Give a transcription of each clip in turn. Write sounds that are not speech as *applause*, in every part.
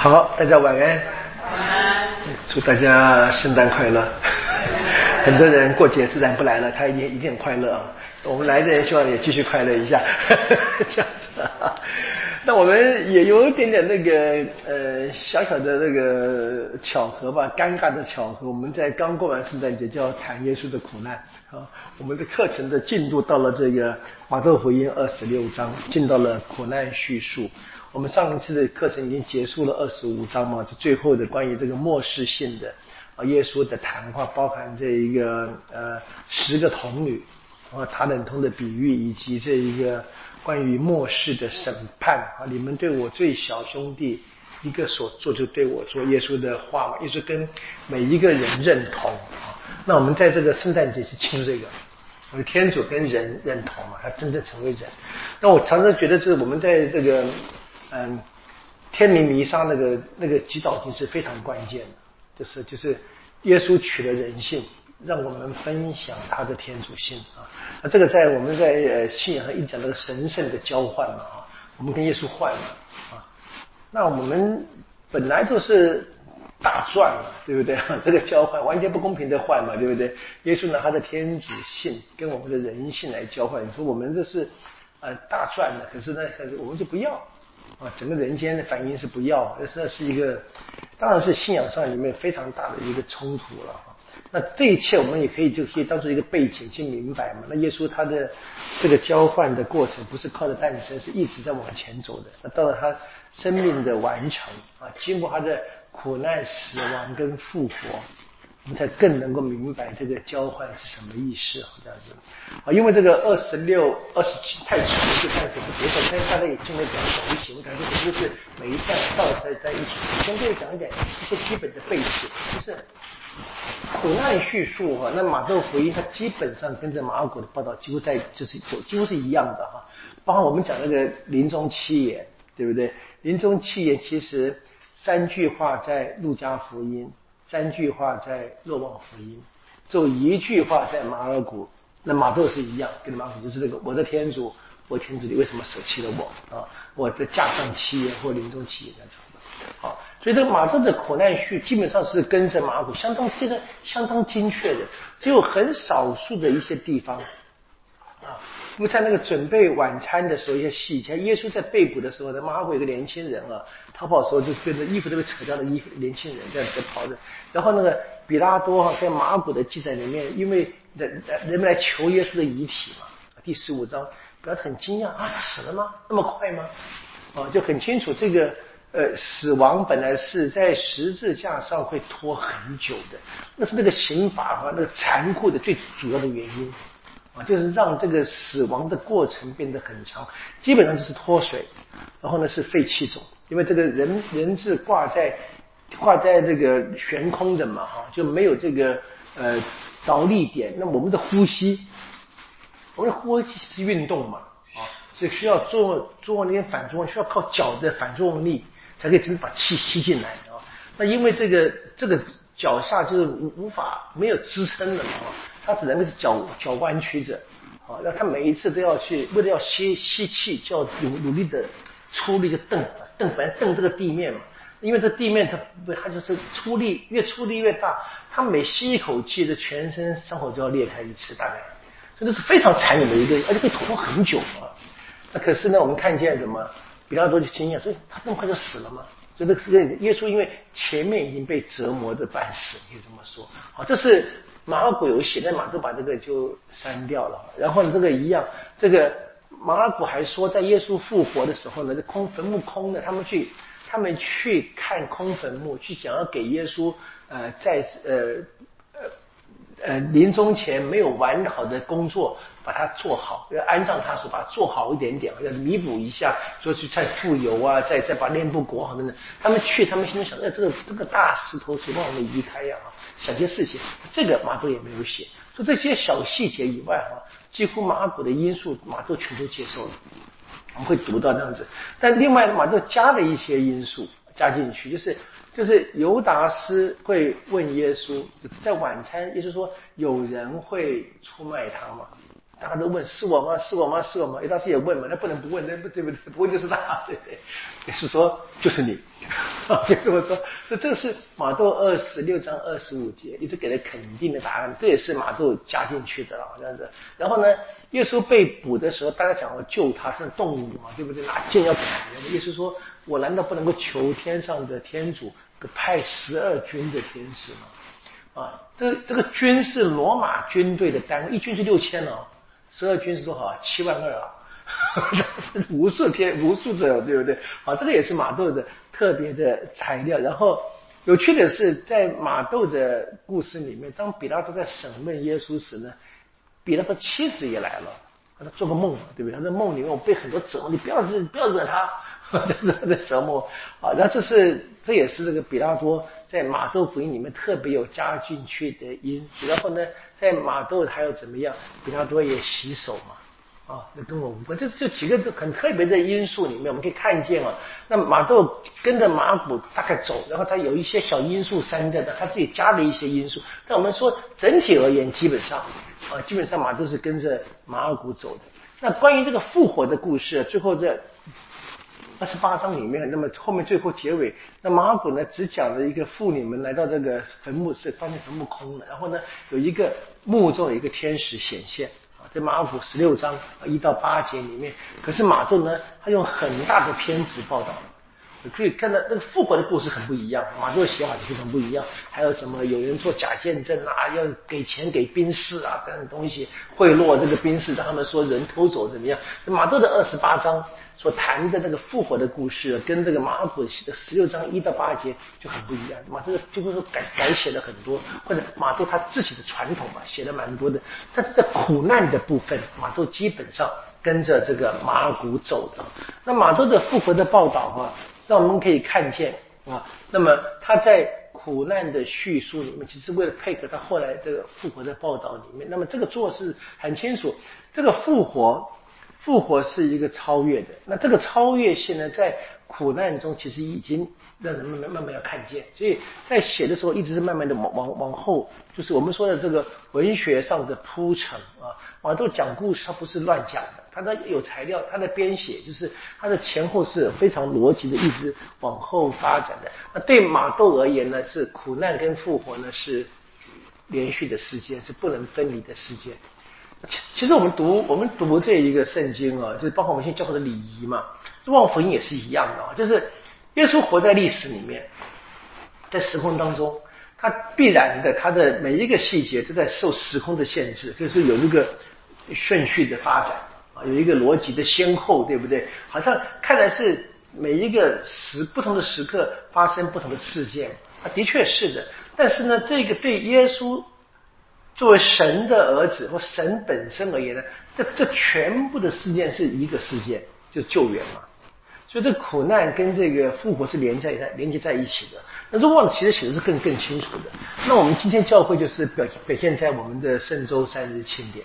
好，大家晚安。祝大家圣诞快乐。很多人过节自然不来了，他一定一定很快乐啊。我们来的人希望也继续快乐一下，*laughs* 这样子。那我们也有一点点那个呃小小的那个巧合吧，尴尬的巧合。我们在刚过完圣诞节就要谈耶稣的苦难啊。我们的课程的进度到了这个马窦福音二十六章，进到了苦难叙述。我们上一次的课程已经结束了二十五章嘛，就最后的关于这个末世性的啊耶稣的谈话，包含这一个呃十个童女啊塔冷通的比喻，以及这一个。关于末世的审判啊，你们对我最小兄弟一个所做，就对我做。耶稣的话嘛，耶稣跟每一个人认同啊。那我们在这个圣诞节是庆这个，我的天主跟人认同嘛，他真正成为人。那我常常觉得，是我们在这个嗯天明弥撒那个那个祈祷经是非常关键的，就是就是耶稣取了人性。让我们分享他的天主性啊，那这个在我们在呃信仰上一讲那个神圣的交换嘛啊，我们跟耶稣换了啊，那我们本来就是大赚嘛，对不对？*laughs* 这个交换完全不公平的换嘛，对不对？耶稣拿他的天主性跟我们的人性来交换，你说我们这是呃大赚的，可是呢，可是我们就不要啊，整个人间的反应是不要，这是一个当然是信仰上里面非常大的一个冲突了。那这一切我们也可以就可以当做一个背景去明白嘛。那耶稣他的这个交换的过程不是靠着诞生，是一直在往前走的。那到了他生命的完成啊，经过他的苦难、死亡跟复活，我们才更能够明白这个交换是什么意思，这样子啊。因为这个二十六、二十七太长，就暂时不结束。但是大家也尽量讲讲一起，我感觉这就是每一站倒在在一起。先跟你讲一点一些基本的背景，就是。苦难叙述哈，那马窦福音它基本上跟着马尔谷的报道几乎在就是走几乎是一样的哈，包括我们讲那个临终七言，对不对？临终七言其实三句话在路加福音，三句话在若望福音，只有一句话在马尔谷，那马窦是一样，跟马尔谷就是这个我的天主，我天主你为什么舍弃了我啊？我的架上七言或临终七言这样子。好，所以这个马窦的苦难序基本上是跟着马古相当这个相当精确的，只有很少数的一些地方啊。那么在那个准备晚餐的时候，一些细节，耶稣在被捕的时候，呢，马可有个年轻人啊，逃跑的时候就跟着衣服都被扯掉的衣服，年轻人这样在跑着。然后那个比拉多哈在马古的记载里面，因为人人们来求耶稣的遗体嘛，第十五章，比拉很惊讶啊，他死了吗？那么快吗？啊，就很清楚这个。呃，死亡本来是在十字架上会拖很久的，那是那个刑法和那个残酷的最主要的原因啊，就是让这个死亡的过程变得很长，基本上就是脱水，然后呢是肺气肿，因为这个人人是挂在挂在这个悬空的嘛哈，就没有这个呃着力点，那我们的呼吸，我们的呼吸是运动嘛啊，所以需要做做那些反作用，需要靠脚的反作用力。才可以真把气吸进来啊！那因为这个这个脚下就是无无法没有支撑了啊，他只能够脚脚弯曲着啊。那他每一次都要去为了要吸吸气，就要努努力的出力，就蹬蹬，反正蹬这个地面嘛。因为这地面它不，它就是出力越出力越大，他每吸一口气，这全身伤口就要裂开一次，大概，所以这是非常残忍的一个，而且会拖很久啊。那可是呢，我们看见什么？比较多的经验，所以他这么快就死了吗？所以这个耶稣因为前面已经被折磨的半死，可以这么说。好，这是马尔谷有写，但马都把这个就删掉了。然后呢，这个一样，这个马尔谷还说，在耶稣复活的时候呢，这空坟墓空的，他们去他们去看空坟墓，去想要给耶稣呃在呃呃呃临终前没有完好的工作。把它做好，要安葬他时把它做好一点点，要弥补一下，说去再复油啊，再再把脸部裹好等等。他们去，他们心中想，哎，这个这个大石头谁帮我们移开呀？想些事情，这个马窦也没有写。说这些小细节以外，哈，几乎马古的因素，马窦全都接受了。我们会读到这样子，但另外马窦加了一些因素加进去，就是就是尤达斯会问耶稣，在晚餐，耶稣说有人会出卖他嘛？大家都问是我吗？是我吗？是我吗？有当时也问嘛，那不能不问，那不对不对？不问就是他，对 *laughs* 不对？也是说就是你，就这么说，所以这是马窦二十六章二十五节，也是给了肯定的答案，这也是马窦加进去的了，好像是。然后呢，耶稣被捕的时候，大家想要救他，是动物嘛，对不对？拿剑要砍人，耶稣说：“我难道不能够求天上的天主给派十二军的天使吗？”啊，这这个军是罗马军队的单位，一军是六千哦，十二军是多少啊？七万二啊。*laughs* 无数天，无数者，对不对？好，这个也是马窦的特别的材料。然后有趣的是，在马窦的故事里面，当比拉多在审问耶稣时呢，比拉多妻子也来了，他做个梦，对不对？他在梦里面我被很多折磨，你不要惹，不要惹他，*laughs* 在折磨。啊，那这是这也是这个比拉多在马窦福音里面特别有加进去的因。然后呢，在马豆还要怎么样？比拉多也洗手嘛。啊，那跟我无关。这这几个很特别的因素里面，我们可以看见啊，那马豆跟着马古大概走，然后他有一些小因素删掉的，他自己加了一些因素。但我们说整体而言，基本上啊，基本上马都是跟着马尔古走的。那关于这个复活的故事，最后在二十八章里面，那么后面最后结尾，那马普呢只讲了一个妇女们来到这个坟墓是发现坟墓空了，然后呢有一个墓中有一个天使显现啊。在马可十六章一到八节里面，可是马窦呢，他用很大的篇幅报道，可以看到那个复活的故事很不一样。马窦的写法就非常不一样，还有什么有人做假见证啊，要给钱给兵士啊等等东西贿赂这个兵士，让他们说人偷走怎么样？马窦的二十八章。所谈的那个复活的故事，跟这个马可的十六章一到八节就很不一样。马这个就是说改改写了很多，或者马窦他自己的传统嘛，写了蛮多的。但是在苦难的部分，马窦基本上跟着这个马古走的。那马窦的复活的报道啊，让我们可以看见啊，那么他在苦难的叙述里面，其实为了配合他后来这个复活的报道里面，那么这个做是很清楚，这个复活。复活是一个超越的，那这个超越性呢，在苦难中其实已经让人们慢慢慢要看见，所以在写的时候一直是慢慢的往往往后，就是我们说的这个文学上的铺陈啊，马窦讲故事他不是乱讲的，他的有材料，他的编写就是他的前后是非常逻辑的，一直往后发展的。那对马窦而言呢，是苦难跟复活呢是连续的事件，是不能分离的事件。其其实我们读我们读这一个圣经啊，就是包括我们现在教会的礼仪嘛，望福音也是一样的啊，就是耶稣活在历史里面，在时空当中，他必然的他的每一个细节都在受时空的限制，就是有一个顺序的发展有一个逻辑的先后，对不对？好像看来是每一个时不同的时刻发生不同的事件，啊，的确是的，但是呢，这个对耶稣。作为神的儿子或神本身而言呢，这这全部的事件是一个事件，就救援嘛。所以这苦难跟这个复活是连在在连接在一起的。那如果其实写的是更更清楚的，那我们今天教会就是表表现在我们的圣周三日庆典，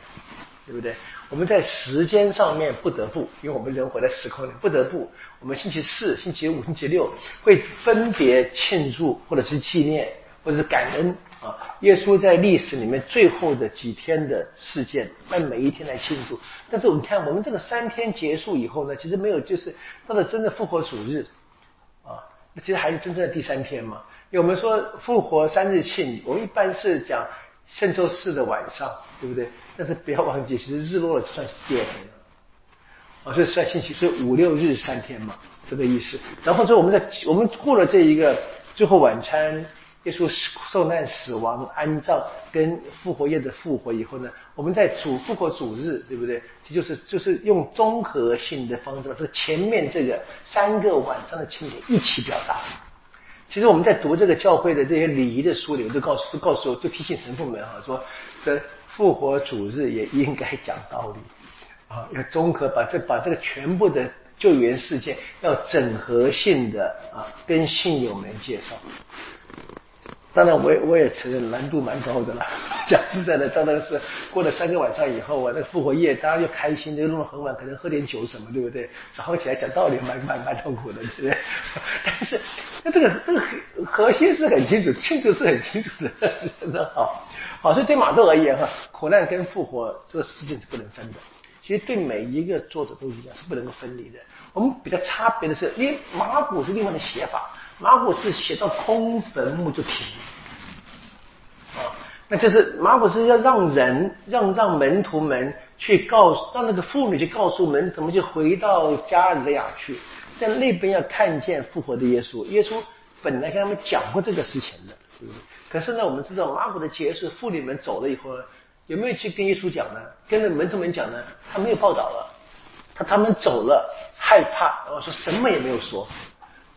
对不对？我们在时间上面不得不，因为我们人活在时空里，不得不，我们星期四、星期五、星期六会分别庆祝或者是纪念或者是感恩。啊，耶稣在历史里面最后的几天的事件，按每一天来庆祝。但是我们看，我们这个三天结束以后呢，其实没有，就是到了真的复活主日，啊，那其实还是真正的第三天嘛。因为我们说复活三日庆，我们一般是讲圣周四的晚上，对不对？但是不要忘记，*laughs* 其实日落了就算是第二天了，啊，所以算星期，所以五六日三天嘛，这个意思。然后说我们在我们过了这一个最后晚餐。耶稣受难、死亡、安葬跟复活夜的复活以后呢，我们在主复活主日，对不对？这就是就是用综合性的方式把这前面这个三个晚上的庆典一起表达。其实我们在读这个教会的这些礼仪的书里，我都告诉都告诉我，都提醒神父们哈，说这复活主日也应该讲道理啊，要综合把这把这个全部的救援事件要整合性的啊，跟信友们介绍。当然，我也我也承认难度蛮高的了。*laughs* 讲实在的，当然是过了三个晚上以后啊，那个复活夜，大家又开心，就弄得很晚，可能喝点酒什么，对不对？早上起来讲道理，蛮蛮蛮痛苦的，对不对？*laughs* 但是，那这个这个核心是很清楚，庆祝是很清楚的，*laughs* 真的好。好，所以对马窦而言哈，苦难跟复活这个事情是不能分的。其实对每一个作者都一样，是不能够分离的。我们比较差别的是，因为马古是另外的写法，马古是写到空坟墓就停。啊，那就是马古是要让人让让门徒们去告诉，让那个妇女去告诉门徒们，就回到加里亚去，在那边要看见复活的耶稣。耶稣本来跟他们讲过这个事情的，对不对？可是呢，我们知道马古的结束，妇女们走了以后，有没有去跟耶稣讲呢？跟着门徒们讲呢？他没有报道了，他他们走了，害怕，我说什么也没有说。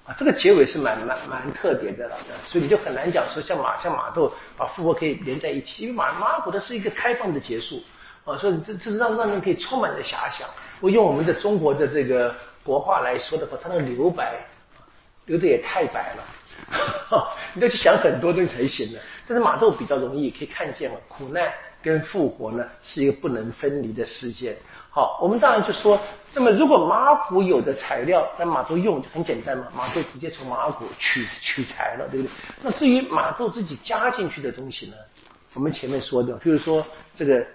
啊，这个结尾是蛮蛮蛮特别的了，所以你就很难讲说像马像马窦把复活可以连在一起，因为马马古的是一个开放的结束啊，所以这这是让让人可以充满了遐想。我用我们的中国的这个国话来说的话，它那个留白留的也太白了，*laughs* 你要去想很多东西才行呢。但是马窦比较容易可以看见嘛，苦难跟复活呢是一个不能分离的事件。好，我们当然就说，那么如果马骨有的材料，那马豆用就很简单嘛，马豆直接从马骨取取材了，对不对？那至于马豆自己加进去的东西呢，我们前面说的，比如说这个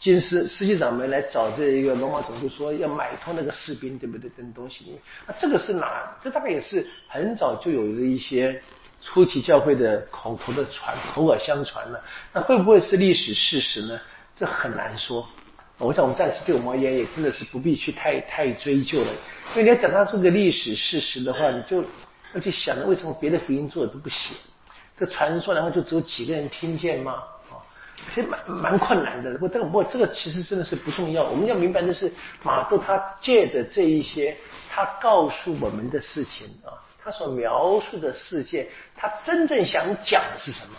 金师司机长们来找这一个罗马总督说要买通那个士兵，对不对？等东西，那这个是哪？这大概也是很早就有的一些初期教会的口头的传，口耳相传了。那会不会是历史事实呢？这很难说。我想我们暂时对我们而言也真的是不必去太太追究了，因为你要讲它是个历史事实的话，你就要去想，为什么别的福音作者都不写？这传说然后就只有几个人听见吗？其实蛮蛮困难的。不过这个不这个其实真的是不重要。我们要明白的是，马窦他借着这一些他告诉我们的事情啊，他所描述的世界，他真正想讲的是什么？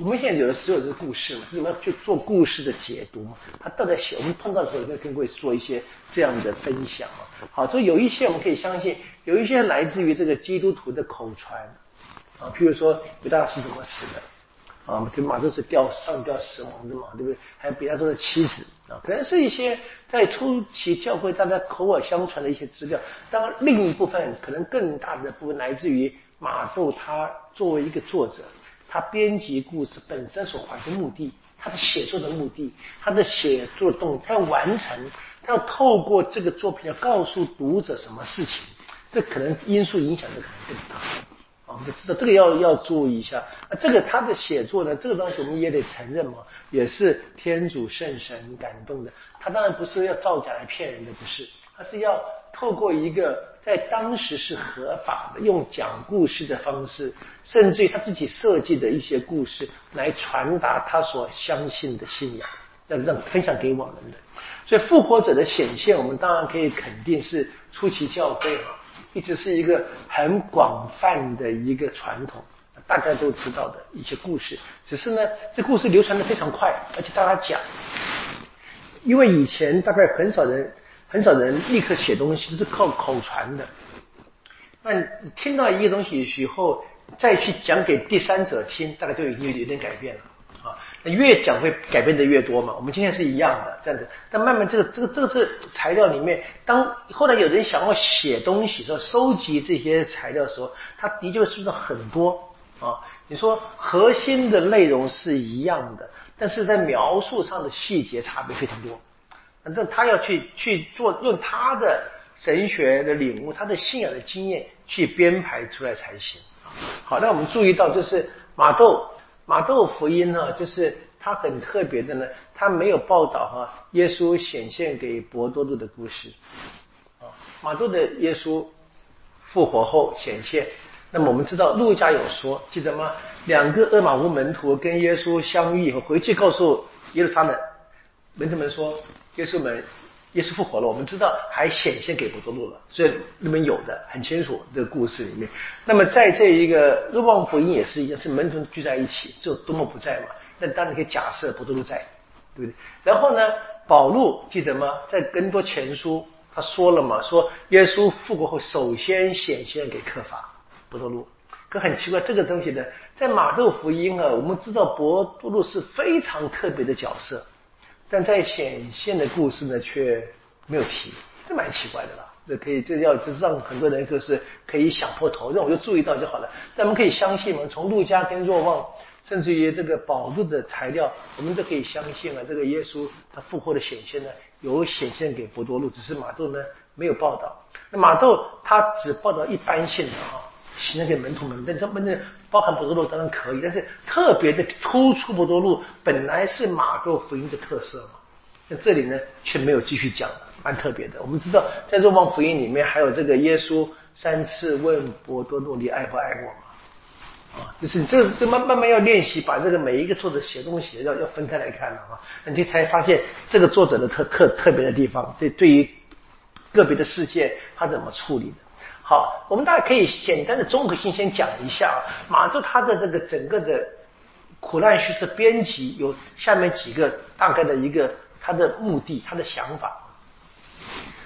我们现在有的时候是故事嘛，是怎么去做故事的解读嘛？他都在写，我们碰到的时候就跟各位做一些这样的分享啊。好，所以有一些我们可以相信，有一些来自于这个基督徒的口传啊，譬如说比大是怎么死的啊？跟马都是吊上吊死亡的嘛，对不对？还有比他多的妻子啊，可能是一些在初期教会大家口耳相传的一些资料。当然，另一部分可能更大的部分来自于马窦他作为一个作者。他编辑故事本身所怀的目的，他的写作的目的，他的写作动，他要完成，他要透过这个作品要告诉读者什么事情，这可能因素影响的可能更大。我们就知道这个要要注意一下。那，这个他的写作呢，这个东西我们也得承认嘛，也是天主圣神感动的。他当然不是要造假来骗人的，不是，他是要透过一个。在当时是合法的，用讲故事的方式，甚至于他自己设计的一些故事来传达他所相信的信仰，要让分享给我们的。所以复活者的显现，我们当然可以肯定是初期教会啊，一直是一个很广泛的一个传统，大家都知道的一些故事。只是呢，这故事流传的非常快，而且大家讲，因为以前大概很少人。很少人立刻写东西，都是靠口传的。那你听到一个东西以后，再去讲给第三者听，大概就已经有点改变了。越讲会改变的越多嘛。我们今天是一样的这样子。但慢慢这个这个这个是材料里面，当后来有人想要写东西说收集这些材料的时候，他的确是不是很多啊？你说核心的内容是一样的，但是在描述上的细节差别非常多。反正他要去去做，用他的神学的领悟，他的信仰的经验去编排出来才行。好，那我们注意到，就是马窦马窦福音呢，就是他很特别的呢，他没有报道哈耶稣显现给伯多禄的故事。啊，马窦的耶稣复活后显现，那么我们知道路加有说，记得吗？两个厄马乌门徒跟耶稣相遇以后，回去告诉耶路撒冷门徒们说。耶稣们，耶稣复活了，我们知道还显现给伯多禄了，所以那边有的很清楚这个故事里面。那么在这一个若望福音也是一样，是门徒聚在一起，只有多么不在嘛？那当然可以假设伯多禄在，对不对？然后呢，保禄记得吗？在更多前书他说了嘛，说耶稣复活后首先显现给克法伯多禄。可很奇怪，这个东西呢，在马窦福音啊，我们知道伯多禄是非常特别的角色。但在显现的故事呢，却没有提，这蛮奇怪的啦。这可以，这要这让很多人就是可以想破头，那我就注意到就好了。但我们可以相信嘛，从陆家跟若望，甚至于这个宝录的材料，我们都可以相信啊。这个耶稣他复活的显现呢，有显现给伯多禄，只是马窦呢没有报道。那马窦他只报道一般性的啊，写给门徒们，但他们的包含伯多禄当然可以，但是特别的突出伯多禄本来是马窦福音的特色嘛，那这里呢却没有继续讲，蛮特别的。我们知道在若望福音里面还有这个耶稣三次问伯多禄你爱不爱我？啊，就是这这慢慢慢要练习，把这个每一个作者写东西要要分开来看了啊，你才发现这个作者的特特特别的地方，对对于个别的事件他怎么处理的。好，我们大家可以简单的综合性先讲一下啊，马杜他的这个整个的苦难叙事编辑有下面几个大概的一个他的目的，他的想法。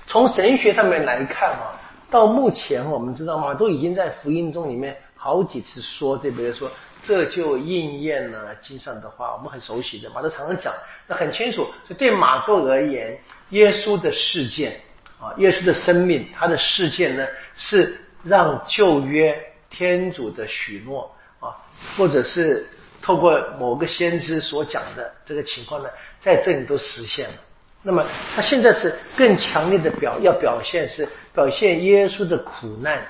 从神学上面来看啊，到目前我们知道马都已经在福音中里面。好几次说，对不对？说这就应验了经上的话，我们很熟悉的，马都常常讲，那很清楚。所以对马窦而言，耶稣的事件啊，耶稣的生命，他的事件呢，是让旧约天主的许诺啊，或者是透过某个先知所讲的这个情况呢，在这里都实现了。那么他现在是更强烈的表要表现，是表现耶稣的苦难，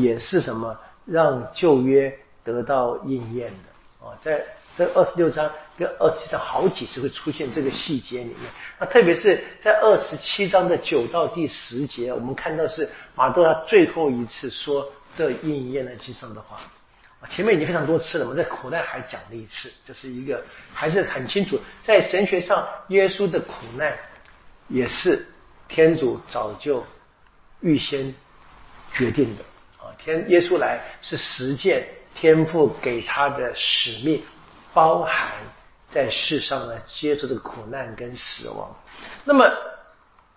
也是什么？让旧约得到应验的啊，在这二十六章跟二十七章好几次会出现这个细节里面。那特别是在二十七章的九到第十节，我们看到是马窦他最后一次说这应验了经上的话。前面已经非常多次了，我在苦难还讲了一次，这是一个还是很清楚，在神学上耶稣的苦难也是天主早就预先决定的啊。天耶稣来是实践天父给他的使命，包含在世上呢接受这个苦难跟死亡。那么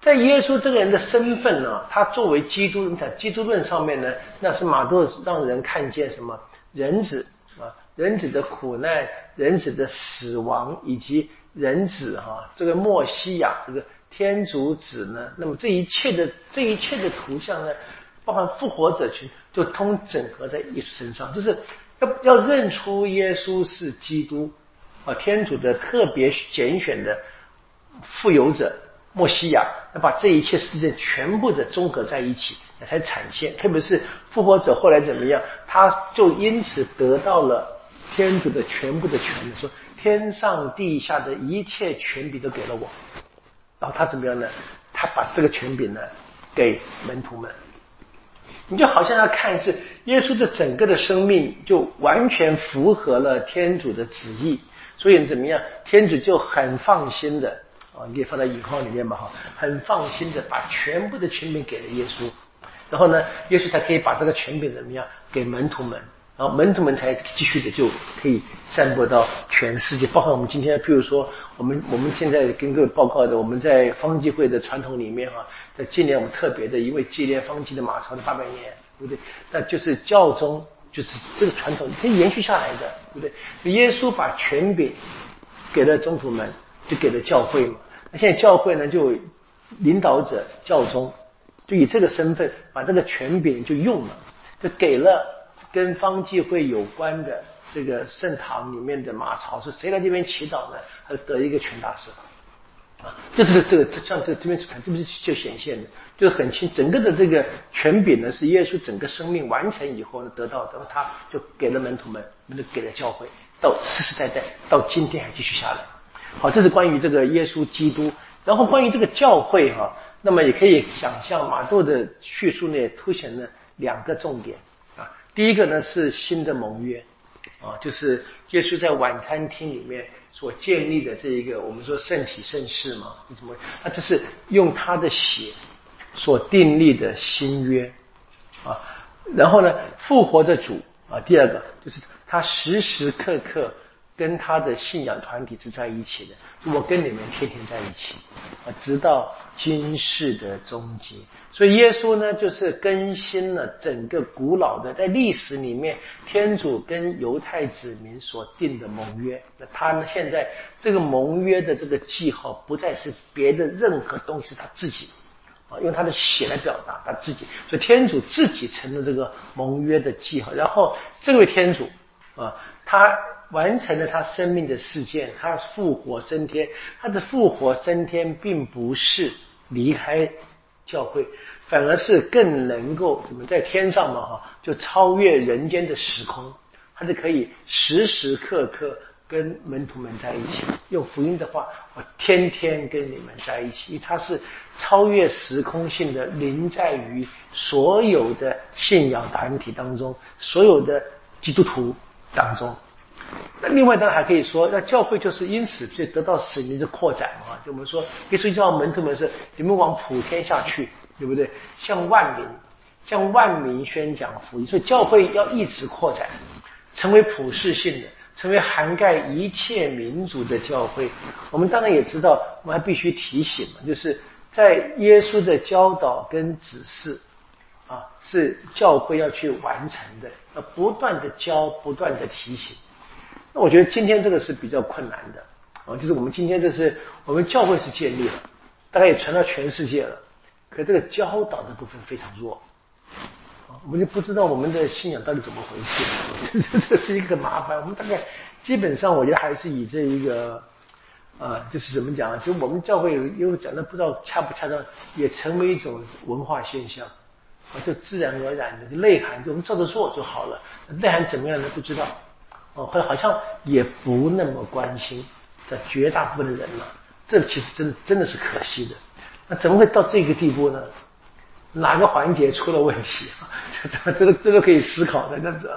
在耶稣这个人的身份呢，他作为基督，你看基督论上面呢，那是马窦让人看见什么人子啊，人子的苦难，人子的死亡，以及人子哈这个莫西亚这个天主子呢，那么这一切的这一切的图像呢，包含复活者群。就通整合在耶稣身上，就是要要认出耶稣是基督啊，天主的特别拣选的富有者，墨西亚，要把这一切事件全部的综合在一起，才产现。特别是复活者后来怎么样，他就因此得到了天主的全部的权利，说天上地下的一切权柄都给了我。然后他怎么样呢？他把这个权柄呢给门徒们。你就好像要看是耶稣的整个的生命就完全符合了天主的旨意，所以怎么样？天主就很放心的啊，你可以放在引号里面吧哈，很放心的把全部的权柄给了耶稣，然后呢，耶稣才可以把这个权柄怎么样给门徒们。然后门徒们才继续的就可以散播到全世界，包括我们今天，譬如说，我们我们现在跟各位报告的，我们在方济会的传统里面哈，在今年我们特别的，因为纪念方济的马超的八百年，对不对？那就是教宗，就是这个传统可以延续下来的，对不对？耶稣把权柄给了宗徒们，就给了教会嘛。那现在教会呢，就领导者教宗，就以这个身份把这个权柄就用了，就给了。跟方济会有关的这个圣堂里面的马槽，说谁来这边祈祷呢？他得一个全大师啊，就是这个像这这边这不是就显现的，就是很清，整个的这个权柄呢是耶稣整个生命完成以后得到的，然后他就给了门徒们，那就给了教会，到世世代代到今天还继续下来。好，这是关于这个耶稣基督，然后关于这个教会哈，那么也可以想象马窦的叙述呢凸显了两个重点。第一个呢是新的盟约，啊，就是耶稣在晚餐厅里面所建立的这一个我们说圣体圣事嘛，是什么？啊，这是用他的血所订立的新约，啊，然后呢，复活的主啊，第二个就是他时时刻刻。跟他的信仰团体是在一起的，我跟你们天天在一起啊，直到今世的终结。所以耶稣呢，就是更新了整个古老的在历史里面天主跟犹太子民所定的盟约。那他呢，现在这个盟约的这个记号不再是别的任何东西，他自己啊，用他的血来表达他自己。所以天主自己成了这个盟约的记号。然后这位天主啊，他。完成了他生命的事件，他复活升天。他的复活升天并不是离开教会，反而是更能够怎么在天上嘛哈，就超越人间的时空，它是可以时时刻刻跟门徒们在一起。用福音的话，我天天跟你们在一起，因为它是超越时空性的，临在于所有的信仰团体当中，所有的基督徒当中。那另外当然还可以说，那教会就是因此就得到使命的扩展嘛。就我们说，耶稣叫门徒们是你们往普天下去，对不对？向万民，向万民宣讲福音。所以教会要一直扩展，成为普世性的，成为涵盖一切民族的教会。我们当然也知道，我们还必须提醒嘛，就是在耶稣的教导跟指示啊，是教会要去完成的，要不断的教，不断的提醒。那我觉得今天这个是比较困难的啊，就是我们今天这是我们教会是建立了，大概也传到全世界了，可这个教导的部分非常弱啊，我们就不知道我们的信仰到底怎么回事，*laughs* 这是一个麻烦。我们大概基本上我觉得还是以这一个啊，就是怎么讲啊，就我们教会因为讲的不知道恰不恰当，也成为一种文化现象啊，就自然而然的内涵，就我们照着做就好了，内涵怎么样呢？不知道。哦，或者好像也不那么关心这绝大部分的人了，这其实真真的是可惜的。那怎么会到这个地步呢？哪个环节出了问题 *laughs* 啊？这这个这个可以思考的，这样子。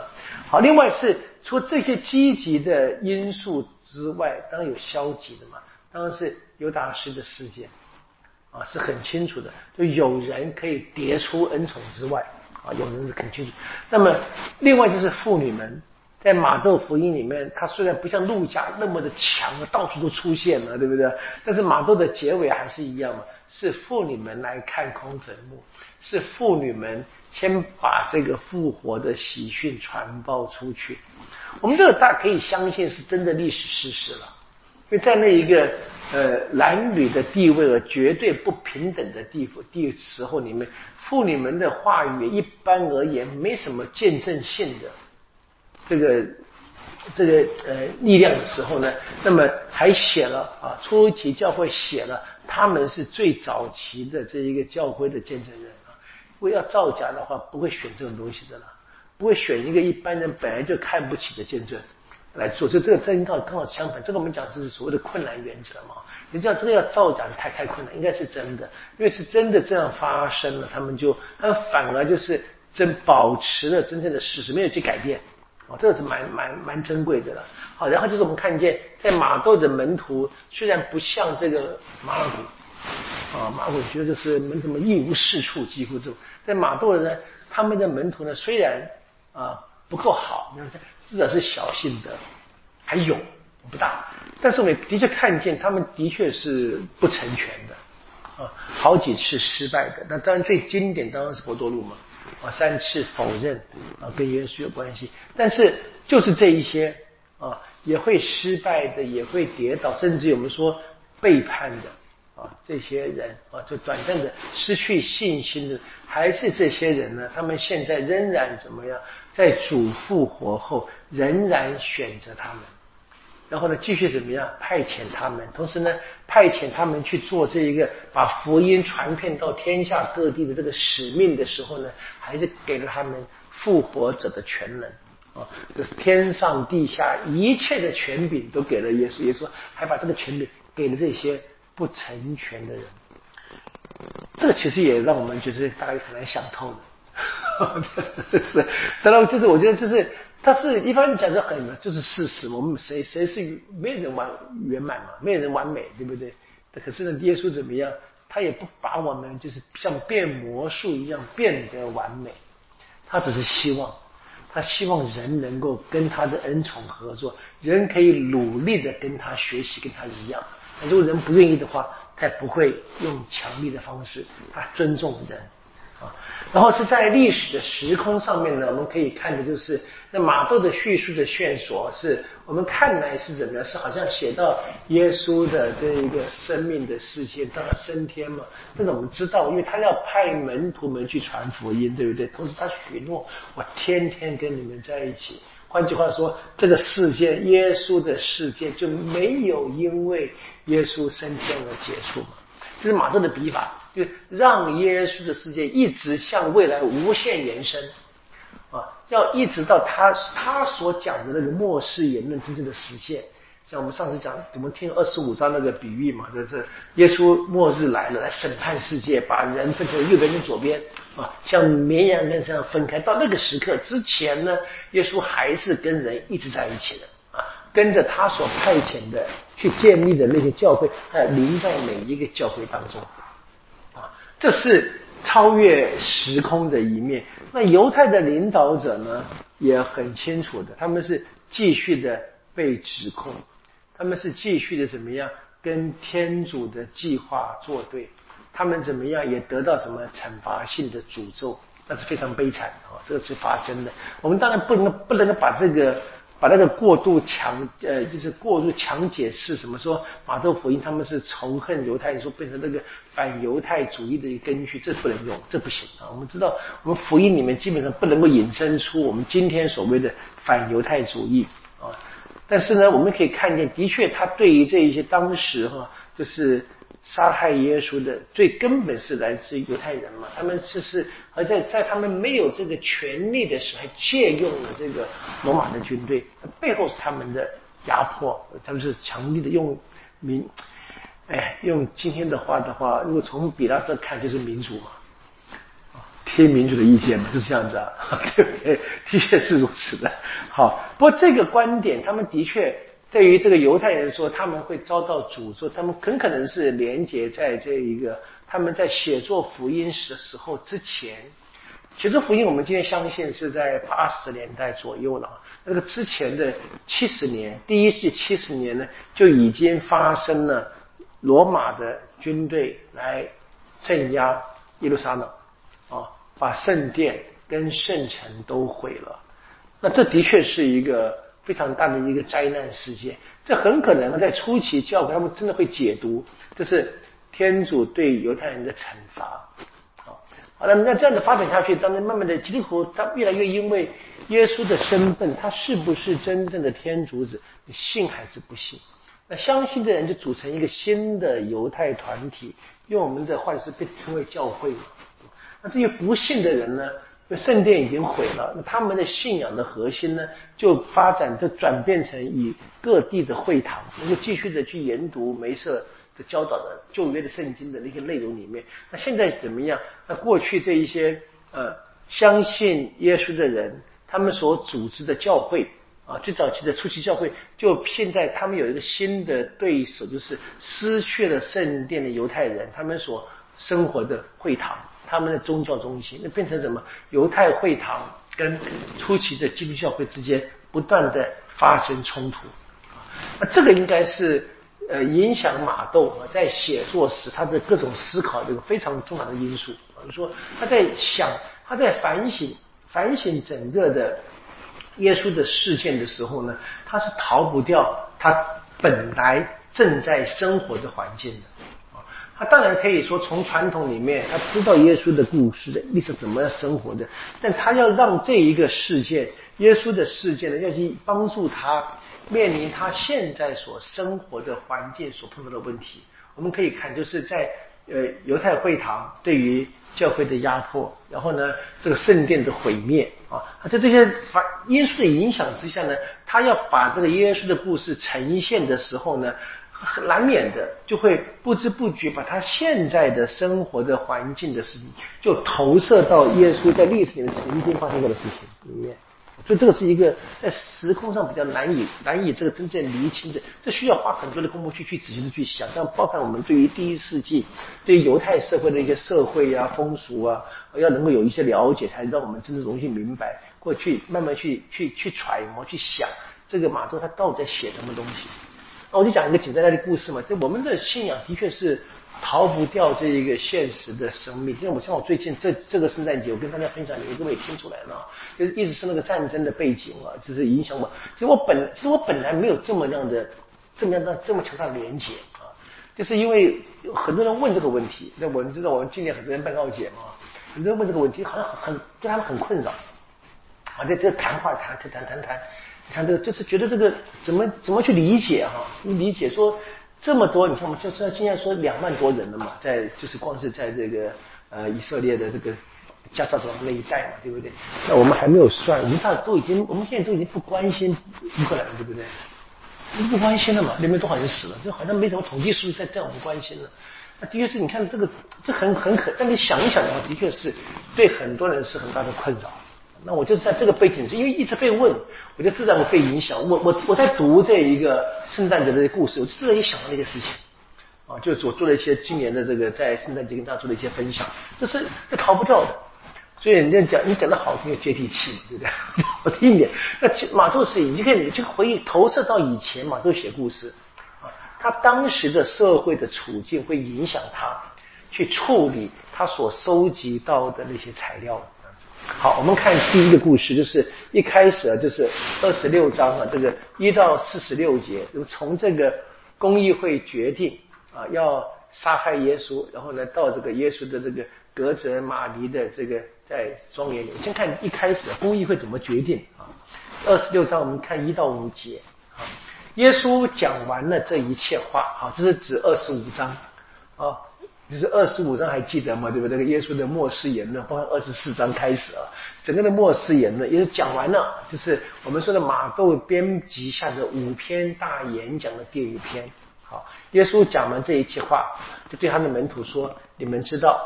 好，另外是除这些积极的因素之外，当然有消极的嘛。当然是尤达斯的事件啊，是很清楚的，就有人可以叠出恩宠之外啊，有人是很清楚。那么另外就是妇女们。在马窦福音里面，它虽然不像路加那么的强，到处都出现了，对不对？但是马窦的结尾还是一样嘛，是妇女们来看空坟墓，是妇女们先把这个复活的喜讯传报出去。我们这个大可以相信是真的历史事实了，因为在那一个呃男女的地位和绝对不平等的地地时候里面，妇女们的话语一般而言没什么见证性的。这个这个呃力量的时候呢，那么还写了啊，初期教会写了，他们是最早期的这一个教会的见证人啊。如果要造假的话，不会选这种东西的了，不会选一个一般人本来就看不起的见证来做。就这个正道刚好相反，这个我们讲这是所谓的困难原则嘛。你知道这个要造假太太困难，应该是真的，因为是真的这样发生了，他们就他们反而就是真保持了真正的事实，没有去改变。哦，这个是蛮蛮蛮珍贵的了。好，然后就是我们看见，在马窦的门徒虽然不像这个马尔古，啊，马尔古觉得就是门徒们一无是处，几乎就。在马窦的呢，他们的门徒呢，虽然啊不够好，至少是小信的，还有不大，但是我们的确看见他们的确是不成全的，啊，好几次失败的。那当然最经典当然是博多路嘛。啊，三次否认啊，跟耶稣有关系。但是就是这一些啊，也会失败的，也会跌倒，甚至我们说背叛的啊，这些人啊，就短暂的失去信心的，还是这些人呢？他们现在仍然怎么样？在主复活后，仍然选择他们。然后呢，继续怎么样派遣他们？同时呢，派遣他们去做这一个把福音传遍到天下各地的这个使命的时候呢，还是给了他们复活者的全能啊！就是天上地下一切的权柄都给了耶稣，耶稣还把这个权柄给了这些不成全的人。这个其实也让我们就是大家很难想透的。*laughs* 是，当然就是我觉得这是。他是一般讲的很，就是事实。我们谁谁是没人完圆满嘛，没有人完美，对不对？可是呢，耶稣怎么样？他也不把我们就是像变魔术一样变得完美。他只是希望，他希望人能够跟他的恩宠合作，人可以努力的跟他学习，跟他一样。如果人不愿意的话，他也不会用强力的方式。他尊重人。啊，然后是在历史的时空上面呢，我们可以看的就是那马窦的叙述的线索，是我们看来是怎么样？是好像写到耶稣的这一个生命的事件，到他升天嘛。但是我们知道，因为他要派门徒们去传福音，对不对？同时他许诺，我天天跟你们在一起。换句话说，这个世界，耶稣的世界就没有因为耶稣升天而结束嘛？这是马窦的笔法。就让耶稣的世界一直向未来无限延伸啊，要一直到他他所讲的那个末世言论真正的实现。像我们上次讲，我们听二十五章那个比喻嘛，就是耶稣末日来了，来审判世界，把人分成右边跟左边啊，像绵羊跟这样分开。到那个时刻之前呢，耶稣还是跟人一直在一起的啊，跟着他所派遣的去建立的那些教会，还临在每一个教会当中，这是超越时空的一面。那犹太的领导者呢，也很清楚的，他们是继续的被指控。他们是继续的怎么样跟天主的计划作对？他们怎么样也得到什么惩罚性的诅咒？那是非常悲惨的，这个是发生的。我们当然不能不能把这个把那个过度强呃，就是过度强解释什么说马窦福音他们是仇恨犹太人，说变成那个反犹太主义的一个根据，这不能用，这不行啊！我们知道，我们福音里面基本上不能够引申出我们今天所谓的反犹太主义啊。但是呢，我们可以看见，的确，他对于这一些当时哈，就是杀害耶稣的最根本是来自于犹太人嘛。他们就是而在在他们没有这个权利的时候，借用了这个罗马的军队，背后是他们的压迫，他们是强力的用民，哎，用今天的话的话，如果从比拉特看，就是民主嘛。听民主的意见嘛，就是这样子啊，*laughs* 对不对？的确是如此的。好，不过这个观点，他们的确对于这个犹太人说他们会遭到诅咒，他们很可能是连接在这一个他们在写作福音时时候之前。写作福音，我们今天相信是在八十年代左右了。那个之前的七十年，第一世七十年呢，就已经发生了罗马的军队来镇压耶路撒冷啊。把圣殿跟圣城都毁了，那这的确是一个非常大的一个灾难事件。这很可能在初期教会他们真的会解读，这是天主对犹太人的惩罚。好，好了，那这样的发展下去，当然慢慢的基督徒他越来越因为耶稣的身份，他是不是真正的天主子，你信还是不信？那相信的人就组成一个新的犹太团体，用我们的话就是被称为教会。那这些不信的人呢？圣殿已经毁了，那他们的信仰的核心呢，就发展就转变成以各地的会堂，能够继续的去研读梅瑟的教导的旧约的圣经的那些内容里面。那现在怎么样？那过去这一些呃相信耶稣的人，他们所组织的教会啊，最早期的初期教会，就现在他们有一个新的对手，就是失去了圣殿的犹太人，他们所生活的会堂。他们的宗教中心，那变成什么？犹太会堂跟初期的基督教会之间不断的发生冲突，啊那这个应该是呃影响马窦在写作时他的各种思考这个非常重要的因素。比如说他在想，他在反省反省整个的耶稣的事件的时候呢，他是逃不掉他本来正在生活的环境的。他当然可以说从传统里面，他知道耶稣的故事的历史怎么样生活的，但他要让这一个事件，耶稣的事件呢，要去帮助他面临他现在所生活的环境所碰到的问题。我们可以看，就是在呃犹太会堂对于教会的压迫，然后呢这个圣殿的毁灭啊，在这些反因素的影响之下呢，他要把这个耶稣的故事呈现的时候呢。很难免的就会不知不觉把他现在的生活的环境的事情，就投射到耶稣在历史里面曾经发生过的事情里面，所以这个是一个在时空上比较难以难以这个真正厘清的，这需要花很多的功夫去去仔细的去想，像包含我们对于第一世纪对于犹太社会的一些社会啊风俗啊，要能够有一些了解，才让我们真正容易明白，过去慢慢去去去揣摩去想这个马窦他到底在写什么东西。我就讲一个简单的故事嘛，就我们的信仰的确是逃不掉这一个现实的生命。因为我像我最近这这个圣诞节，我跟大家分享，你们各位听出来了，就是一直是那个战争的背景啊，就是影响我。其实我本其实我本来没有这么样的这么样的这么强大的连接啊，就是因为很多人问这个问题。那我们知道，我们今年很多人办告解嘛，很多人问这个问题，好像很对他们很困扰啊，在这谈话谈谈谈谈谈。你看这个，就是觉得这个怎么怎么去理解哈？你理解说这么多，你看我们就是现在说两万多人了嘛，在就是光是在这个呃以色列的这个加沙走廊那一带嘛，对不对？那我们还没有算，我们大都已经，我们现在都已经不关心乌克兰，对不对？不关心了嘛，那边多少人死了，就好像没什么统计数据在在我们关心了。那的确是你看这个，这很很可，但你想一想的话，的确是对很多人是很大的困扰。那我就是在这个背景之因为一直被问，我就自然会被影响。我我我在读这一个圣诞节的故事，我自然也想到那些事情啊，就是我做了一些今年的这个在圣诞节跟大家做了一些分享，这是这逃不掉的。所以人家讲你讲的好听，有接地气嘛，对不对？*laughs* 我听一点。那马杜是你可以就回忆投射到以前，马杜写故事啊，他当时的社会的处境会影响他去处理他所收集到的那些材料。好，我们看第一个故事，就是一开始啊，就是二十六章啊，这个一到四十六节，从这个公议会决定啊要杀害耶稣，然后呢到这个耶稣的这个格泽马尼的这个在庄园里，先看一开始公议会怎么决定啊。二十六章我们看一到五节啊，耶稣讲完了这一切话，好，这是指二十五章啊。就是二十五章还记得吗？对不对？耶稣的末世言论，包括二十四章开始啊，整个的末世言论也是讲完了。就是我们说的马窦编辑下的五篇大演讲的第五篇。好，耶稣讲完这一句话，就对他的门徒说：“你们知道，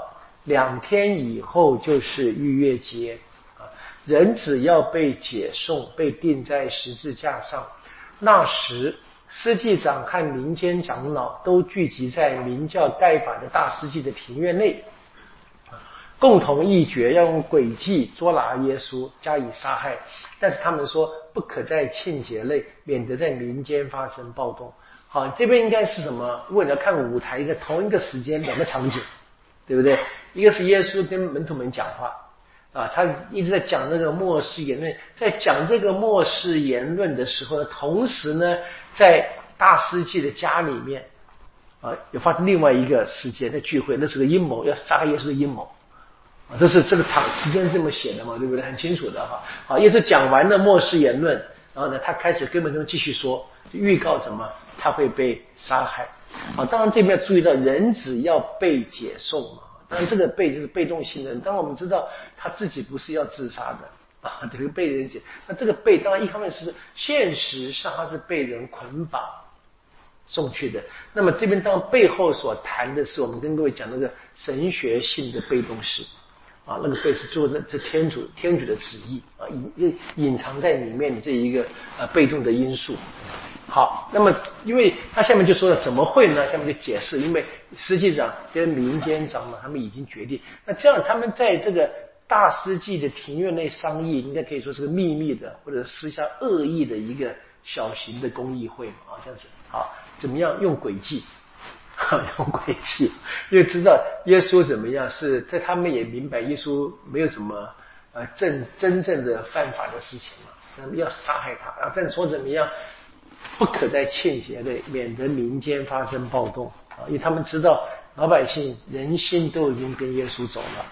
两天以后就是逾越节啊，人只要被解送，被钉在十字架上，那时。”司祭长和民间长老都聚集在名叫盖法的大司祭的庭院内，共同议决要用诡计捉拿耶稣，加以杀害。但是他们说不可在庆节内，免得在民间发生暴动。好，这边应该是什么？为了看舞台，一个同一个时间两个场景，对不对？一个是耶稣跟门徒们讲话。啊，他一直在讲那个末世言论，在讲这个末世言论的时候呢，同时呢，在大司祭的家里面，啊，又发生另外一个事件的聚会，那是个阴谋，要杀耶稣的阴谋，啊，这是这个场时间这么写的嘛，对不对？很清楚的哈。好，耶稣讲完了末世言论，然后呢，他开始根本就继续说，预告什么？他会被杀害。啊，当然这边要注意到，人只要被解送嘛。当然，这个被就是被动性的。当我们知道他自己不是要自杀的啊，这个被人解。那这个被当然一方面是现实上他是被人捆绑送去的。那么这边当然背后所谈的是我们跟各位讲那个神学性的被动式啊，那个被是做的这天主天主的旨意啊，隐隐藏在里面的这一个呃被动的因素。好，那么因为他下面就说了怎么会呢？下面就解释，因为实际上跟民间长老他们已经决定，那这样他们在这个大司祭的庭院内商议，应该可以说是个秘密的或者私下恶意的一个小型的公益会嘛啊，这样子。好，怎么样用诡计？*laughs* 用诡计，因为知道耶稣怎么样是在他们也明白耶稣没有什么呃真真正的犯法的事情嘛，那么要杀害他，啊但说怎么样？不可再欠节的，免得民间发生暴动啊！因为他们知道老百姓人心都已经跟耶稣走了，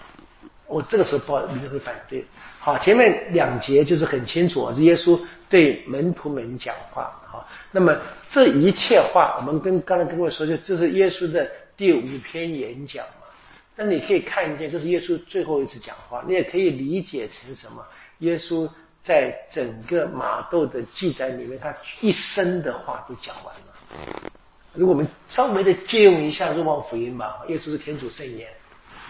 我这个时候不民间会反对。好，前面两节就是很清楚啊，是耶稣对门徒们讲话。好，那么这一切话，我们跟刚才跟我说，就这是耶稣的第五篇演讲嘛。那你可以看见，这是耶稣最后一次讲话，你也可以理解成什么？耶稣。在整个马窦的记载里面，他一生的话都讲完了。如果我们稍微的借用一下《若望福音》吧，耶稣是天主圣言，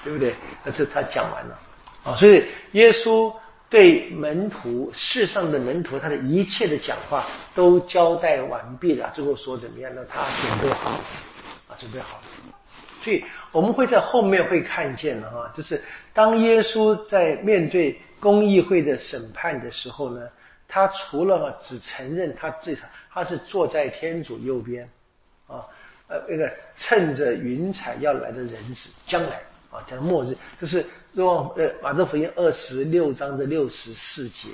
对不对？那这他讲完了啊，所以耶稣对门徒世上的门徒，他的一切的讲话都交代完毕了。最后说怎么样呢？他准备好啊，准备好了。所以我们会在后面会看见的哈，就是当耶稣在面对。公议会的审判的时候呢，他除了只承认他自己，他是坐在天主右边，啊，呃，那个趁着云彩要来的人子将来啊，讲末日，这是若呃马太福音二十六章的六十四节，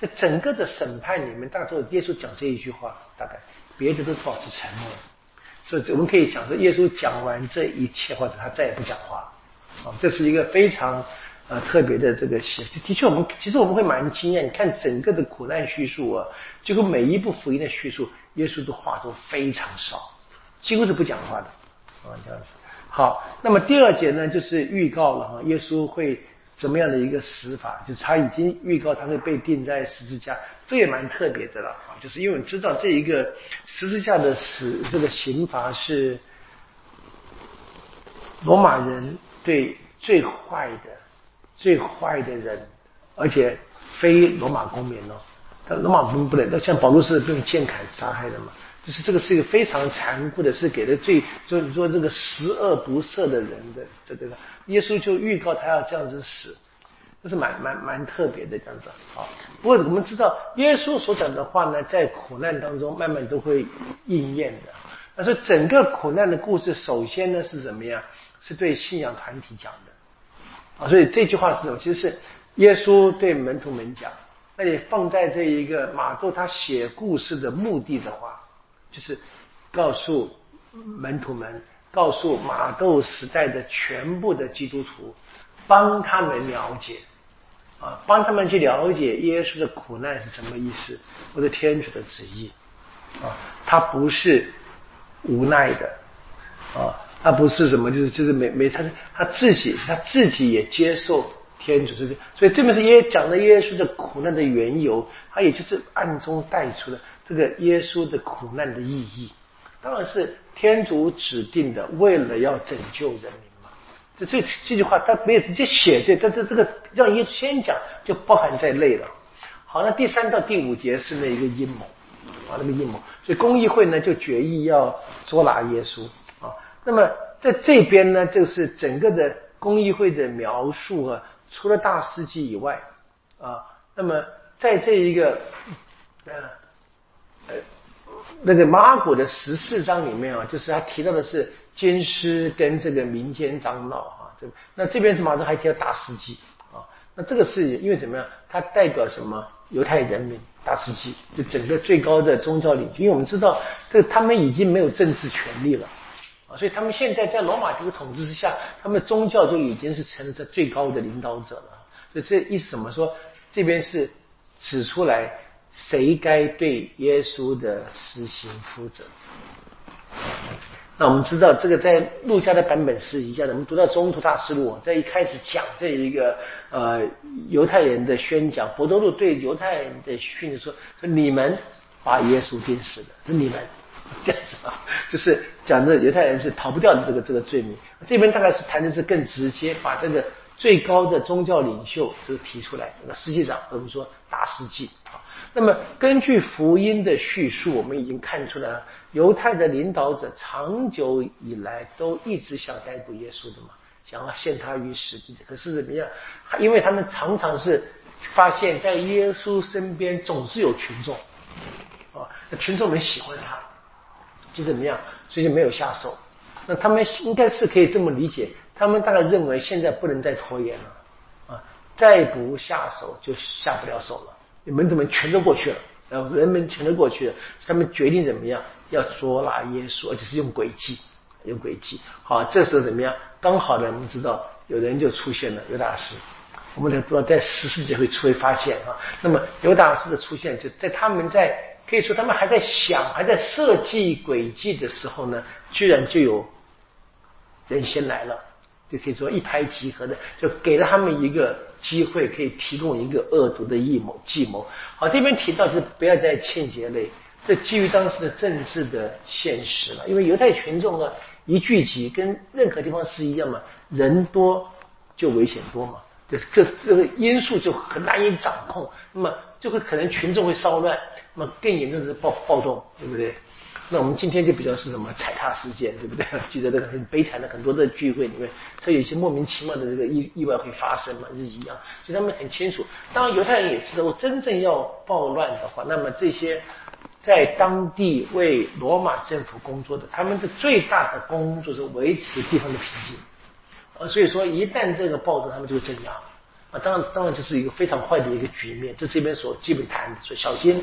在整个的审判里面，大多耶稣讲这一句话，大概别的都保持沉默，所以我们可以讲说，耶稣讲完这一切，或者他再也不讲话，啊，这是一个非常。呃，特别的这个写，的确，我们其实我们会蛮惊讶。你看整个的苦难叙述啊，几乎每一部福音的叙述，耶稣的话都非常少，几乎是不讲话的啊，这样子。好，那么第二节呢，就是预告了哈，耶稣会怎么样的一个死法，就是他已经预告他会被钉在十字架，这也蛮特别的了啊，就是因为知道这一个十字架的死这个刑罚是罗马人对最坏的、最坏的人，而且非罗马公民哦，但罗马公民不能，那像保罗是被剑砍杀害的嘛。就是这个是一个非常残酷的，是给了最就是说这个十恶不赦的人的这个，耶稣就预告他要这样子死，这是蛮蛮蛮特别的这样子啊。不过我们知道，耶稣所讲的话呢，在苦难当中慢慢都会应验的。那说整个苦难的故事，首先呢是怎么样？是对信仰团体讲的啊。所以这句话是什么？其实是耶稣对门徒们讲。那你放在这一个马窦他写故事的目的的话。就是告诉门徒们，告诉马窦时代的全部的基督徒，帮他们了解啊，帮他们去了解耶稣的苦难是什么意思，或者天主的旨意啊，他不是无奈的啊，他不是什么，就是就是没没他他自己他自己也接受天主这，所以这边是耶讲的耶稣的苦难的缘由，他也就是暗中带出的。这个耶稣的苦难的意义，当然是天主指定的，为了要拯救人民嘛。这这这句话他没有直接写这，但是这个让耶稣先讲，就包含在内了。好，那第三到第五节是那一个阴谋啊，那个阴谋。所以公议会呢就决议要捉拿耶稣啊。那么在这边呢，就是整个的公议会的描述啊，除了大司机以外啊，那么在这一个呃。呃，那个马古的十四章里面啊，就是他提到的是监师跟这个民间长老啊，这那这边是马祖还提到大司机啊，那这个是因为怎么样？它代表什么？犹太人民大司机，就整个最高的宗教领袖。因为我们知道，这他们已经没有政治权利了啊，所以他们现在在罗马这个统治之下，他们宗教就已经是成了这最高的领导者了。所以这意思怎么说？这边是指出来。谁该对耶稣的死行负责？那我们知道，这个在路加的版本是一样的。我们读到中途大师路，在一开始讲这一个呃犹太人的宣讲，伯多禄对犹太人的训说：说你们把耶稣钉死的，是你们这样子啊，就是讲的犹太人是逃不掉的这个这个罪名。这边大概是谈的是更直接，把这个最高的宗教领袖这个提出来，这个司祭长，我们说大司祭啊。那么，根据福音的叙述，我们已经看出来了，犹太的领导者长久以来都一直想逮捕耶稣的嘛，想要陷他于死地。可是怎么样？因为他们常常是发现，在耶稣身边总是有群众，啊，那群众们喜欢他，就怎么样？所以就没有下手。那他们应该是可以这么理解，他们大概认为现在不能再拖延了，啊，再不下手就下不了手了。门徒们全都过去了，然后人们全都过去了，他们决定怎么样？要捉拿耶稣，而且是用诡计，用诡计。好，这时候怎么样？刚好呢，我们知道有人就出现了，犹大师。我们不知道在十四节会出会发现啊。那么犹大师的出现，就在他们在可以说他们还在想、还在设计诡计的时候呢，居然就有人先来了。就可以说一拍即合的，就给了他们一个机会，可以提供一个恶毒的阴谋计谋。好，这边提到是不要再欠节类，这基于当时的政治的现实了。因为犹太群众呢一聚集，跟任何地方是一样嘛，人多就危险多嘛，就是各这个因素就很难以掌控，那么就会可能群众会骚乱，那么更严重的是暴暴动，对不对？那我们今天就比较是什么踩踏事件，对不对？*laughs* 记得这个很悲惨的很多的聚会里面，它有一些莫名其妙的这个意意外会发生嘛，是一样。所以他们很清楚，当犹太人也知道，真正要暴乱的话，那么这些在当地为罗马政府工作的，他们的最大的工作是维持地方的平静。啊，所以说一旦这个暴动，他们就会镇压。啊，当然当然就是一个非常坏的一个局面。这这边所基本谈的，所以小心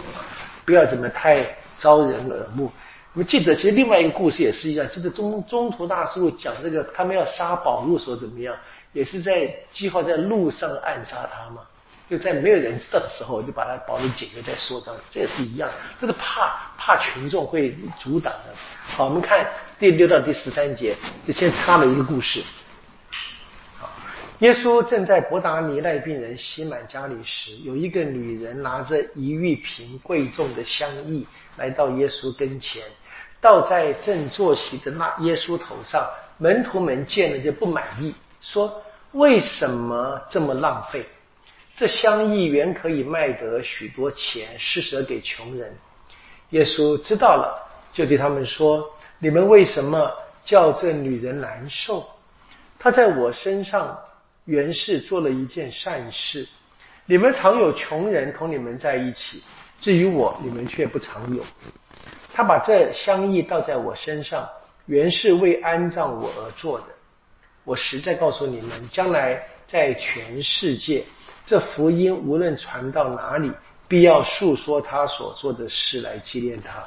不要怎么太招人耳目。我们记得，其实另外一个故事也是一样。记得中中途大师傅讲这个，他们要杀保禄时候怎么样？也是在计划在路上暗杀他嘛。就在没有人知道的时候，就把他保留简约再说这，这也是一样，这是怕怕群众会阻挡的。好，我们看第六到第十三节，就先插了一个故事。耶稣正在伯达尼赖病人洗满家里时，有一个女人拿着一玉瓶贵重的香液来到耶稣跟前，倒在正坐席的那耶稣头上。门徒们见了就不满意，说：“为什么这么浪费？这香液原可以卖得许多钱，施舍给穷人。”耶稣知道了，就对他们说：“你们为什么叫这女人难受？她在我身上。”原是做了一件善事，你们常有穷人同你们在一起，至于我，你们却不常有。他把这香液倒在我身上，原是为安葬我而做的。我实在告诉你们，将来在全世界，这福音无论传到哪里，必要述说他所做的事来纪念他。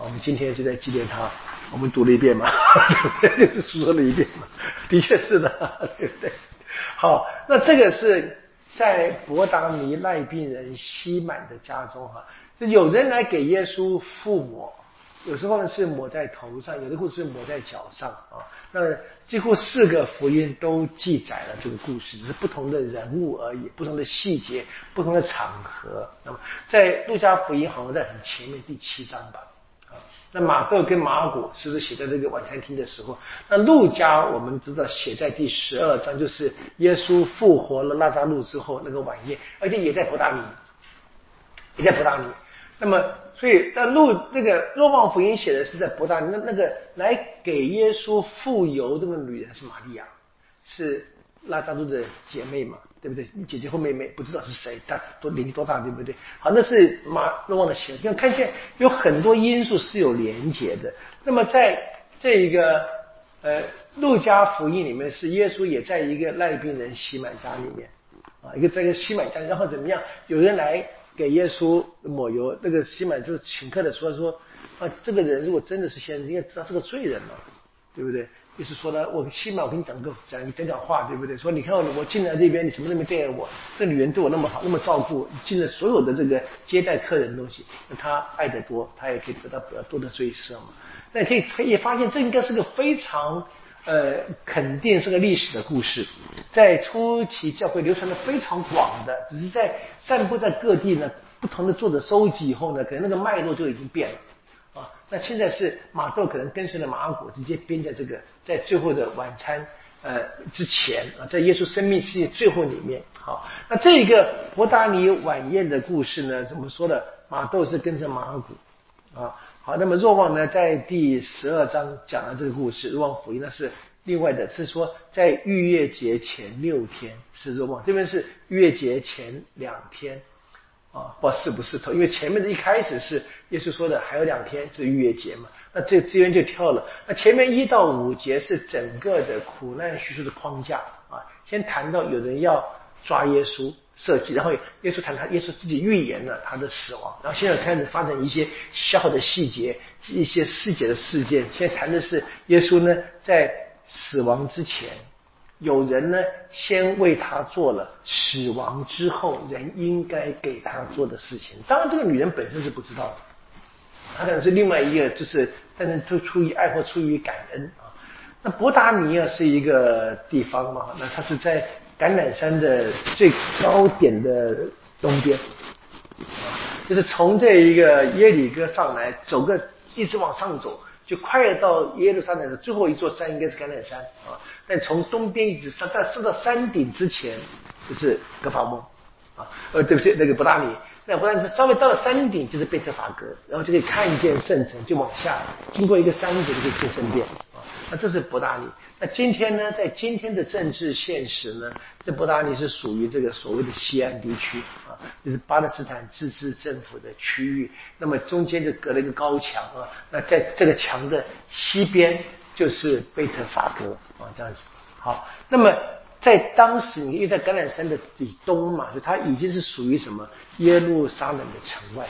我们今天就在纪念他，我们读了一遍嘛，*laughs* 就是说了一遍嘛，的确是的，*laughs* 对不对？好，那这个是在伯达尼赖病人西满的家中哈，有人来给耶稣附抹，有时候呢是抹在头上，有的故事是抹在脚上啊。那几乎四个福音都记载了这个故事，只是不同的人物而已，不同的细节，不同的场合。那么在路加福音好像在很前面第七章吧。那马窦跟马古是不是写在这个晚餐厅的时候？那路加我们知道写在第十二章，就是耶稣复活了拉扎路之后那个晚宴，而且也在伯大尼，也在伯大尼。那么，所以那路那个若望福音写的是在伯大，那那个来给耶稣复油那个女人是玛利亚，是拉扎路的姐妹嘛？对不对？你姐姐或妹妹不知道是谁，大多年纪多大，对不对？好，那是马若望的写，就看见有很多因素是有连结的。那么在这一个呃路加福音里面，是耶稣也在一个赖病人洗满家里面啊，一个在一个洗满家，然后怎么样？有人来给耶稣抹油，那个西满就是请客的说说啊，这个人如果真的是先知，应该知道是个罪人嘛，对不对？就是说呢，我起码我跟你讲个讲讲讲话，对不对？说你看我进来这边，你什么都没对待我，这女人对我那么好，那么照顾，进了所有的这个接待客人的东西，那她爱得多，她也可以得到比较多的追思嘛。那可以可以发现，这应该是个非常呃肯定是个历史的故事，在初期教会流传的非常广的，只是在散布在各地呢，不同的作者收集以后呢，可能那个脉络就已经变了啊。那现在是马窦可能跟随了马尔谷，直接编在这个在最后的晚餐呃之前啊，在耶稣生命世界最后里面。好，那这个伯达尼晚宴的故事呢，怎么说的？马窦是跟着马尔谷啊。好，那么若望呢，在第十二章讲了这个故事，若望福音呢是另外的，是说在逾越节前六天是若望，这边是逾越节前两天。啊，不是不是头，因为前面的一开始是耶稣说的还有两天是逾越节嘛，那这资源就跳了。那前面一到五节是整个的苦难叙述的框架啊，先谈到有人要抓耶稣设计，然后耶稣谈他耶稣自己预言了他的死亡，然后现在开始发展一些小的细节，一些细节的事件。现在谈的是耶稣呢在死亡之前。有人呢，先为他做了死亡之后人应该给他做的事情。当然，这个女人本身是不知道的，她可能是另外一个，就是，但是就出于爱或出于感恩啊。那伯达尼亚是一个地方嘛，那它是在橄榄山的最高点的东边，就是从这一个耶里哥上来，走个一直往上走。就快要到耶路撒冷的最后一座山，应该是橄榄山啊。但从东边一直上，但上到山顶之前就是格法翁啊。呃，对不起，那个伯大尼。那伯大尼稍微到了山顶就是贝特法格，然后就可以看见圣城，就往下经过一个山谷就可以见圣殿啊。那这是伯大尼。那今天呢，在今天的政治现实呢，这伯大尼是属于这个所谓的西安地区啊，就是巴勒斯坦自治政府的区域。那么中间就隔了一个高墙啊，那在这个墙的西边就是贝特法格啊，这样子。好，那么在当时，因为在橄榄山的以东嘛，就它已经是属于什么耶路撒冷的城外。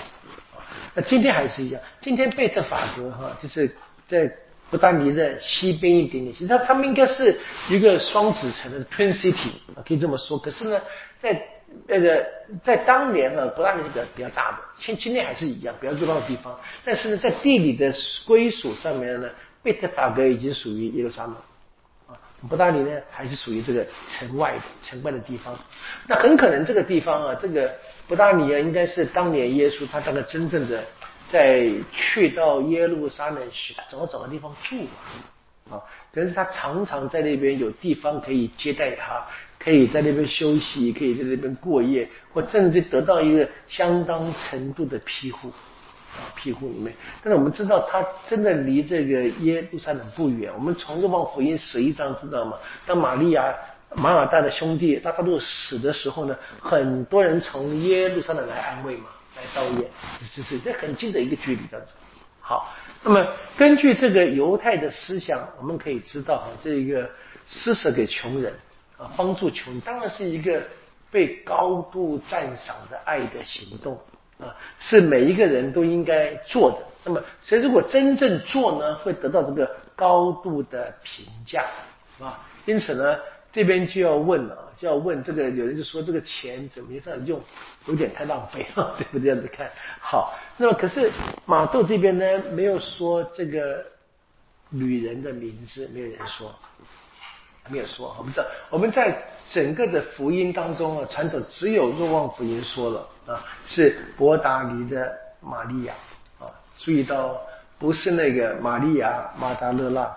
那今天还是一样，今天贝特法格哈，就是在。不达尼的西边一点点，其实它他们应该是一个双子城的 Twin City，可以这么说。可是呢，在那个在当年呢，伯大尼是比较比较大的，现今天还是一样比较热闹的地方。但是呢，在地理的归属上面呢，贝特法格已经属于耶路撒冷啊，伯大尼呢还是属于这个城外的城外的地方。那很可能这个地方啊，这个伯大尼啊，应该是当年耶稣他大概真正的在去到耶路撒冷时，他总要找个地方住啊，啊，可是他常常在那边有地方可以接待他。可以在那边休息，可以在那边过夜，或甚至得到一个相当程度的庇护啊，庇护里面。但是我们知道，他真的离这个耶路撒冷不远。我们从《若望福音》十一章知道吗？当玛利亚、马尔大的兄弟大多都死的时候呢，很多人从耶路撒冷来安慰嘛，来悼念，这是这很近的一个距离这样子。好，那么根据这个犹太的思想，我们可以知道啊，这个施舍给穷人。啊，帮助穷人当然是一个被高度赞赏的爱的行动啊，是每一个人都应该做的。那么，谁如果真正做呢，会得到这个高度的评价啊。因此呢，这边就要问了，就要问这个有人就说这个钱怎么这样用，有点太浪费了，对不对？这样子看好。那么，可是马窦这边呢，没有说这个女人的名字，没有人说。没有说，我们知道我们在整个的福音当中啊，传统只有若望福音说了啊，是伯达尼的玛利亚啊，注意到不是那个玛利亚马达勒纳啊，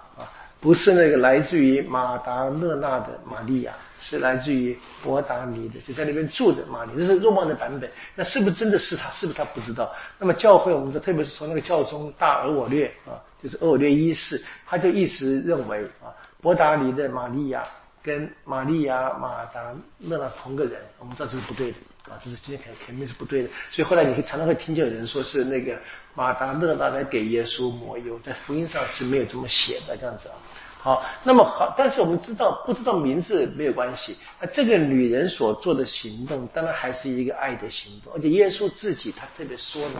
不是那个来自于马达勒纳的玛利亚，是来自于伯达尼的，就在那边住的玛利亚，这是若望的版本。那是不是真的是他？是不是他不知道？那么教会我们说，特别是从那个教宗大尔我略啊，就是尔我略一世，他就一直认为啊。伯达尼的玛利亚跟玛利亚马达勒纳同个人，我们知道这是不对的啊，这是今天肯肯定是不对的。所以后来你会常常会听见有人说是那个马达勒纳来给耶稣抹油，在福音上是没有这么写的这样子啊。好，那么好，但是我们知道不知道名字没有关系。那这个女人所做的行动，当然还是一个爱的行动，而且耶稣自己他特别说了，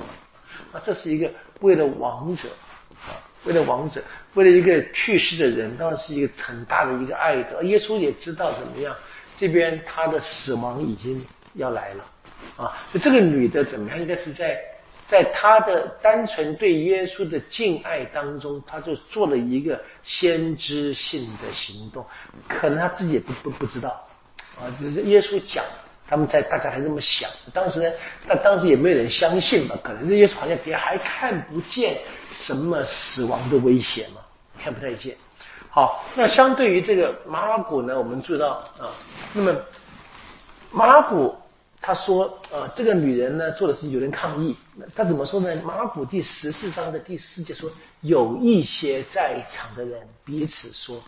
啊，这是一个为了王者啊。为了王者，为了一个去世的人，当然是一个很大的一个爱的。耶稣也知道怎么样，这边他的死亡已经要来了啊。这个女的怎么样？应该是在在她的单纯对耶稣的敬爱当中，她就做了一个先知性的行动。可能她自己也不不不知道啊，只是耶稣讲。他们在大家还这么想，当时呢，但当时也没有人相信嘛，可能这些好像别还看不见什么死亡的威胁嘛，看不太见。好，那相对于这个马古呢，我们注意到啊，那么马古他说啊，这个女人呢做的是有人抗议，他怎么说呢？马古第十四章的第四节说，有一些在场的人彼此说。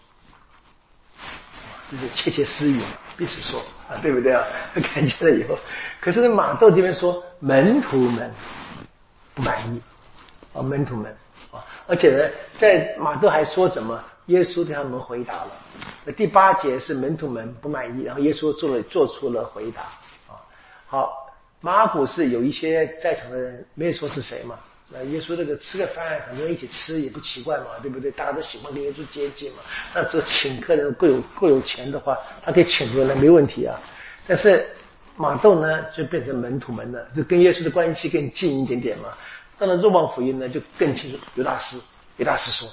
就是窃窃私语，彼此说啊，对不对啊？*laughs* 看见了以后，可是马窦这边说门徒们不满意啊，门徒们啊，而且呢，在马窦还说什么？耶稣对他们回答了。那第八节是门徒们不满意，然后耶稣做了做出了回答。好，马古是有一些在场的人没有说是谁嘛。那耶稣这个吃个饭，很多人一起吃也不奇怪嘛，对不对？大家都喜欢跟耶稣接近嘛。那这请客人够有够有钱的话，他可以请出来没问题啊。但是马窦呢，就变成门徒们了，就跟耶稣的关系更近一点点嘛。到了若望福音呢，就更清楚。犹大师，犹大师说，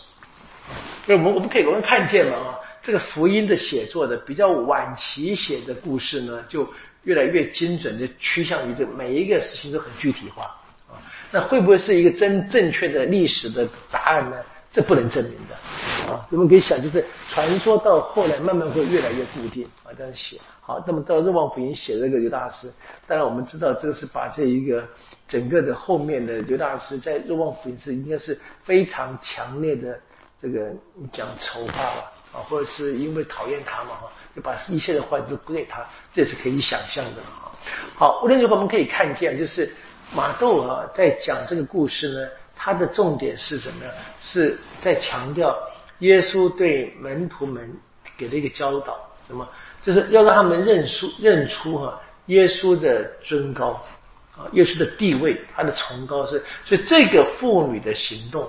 所以我们我们可以我们看见嘛啊，这个福音的写作的比较晚期写的故事呢，就越来越精准的趋向于这每一个事情都很具体化啊。那会不会是一个真正确的历史的答案呢？这不能证明的啊！我们可以想，就是传说到后来慢慢会越来越固定啊，这样写。好，那么到《热望福音》写这个刘大师，当然我们知道这个是把这一个整个的后面的刘大师在《热望福音》是应该是非常强烈的这个讲丑话吧啊，或者是因为讨厌他嘛哈，就把一切的话都归给他，这是可以想象的啊。好，无论如何我们可以看见就是。马窦啊，在讲这个故事呢，他的重点是什么？是在强调耶稣对门徒们给了一个教导，什么？就是要让他们认出认出哈耶稣的尊高啊，耶稣的地位，他的崇高是。所以这个妇女的行动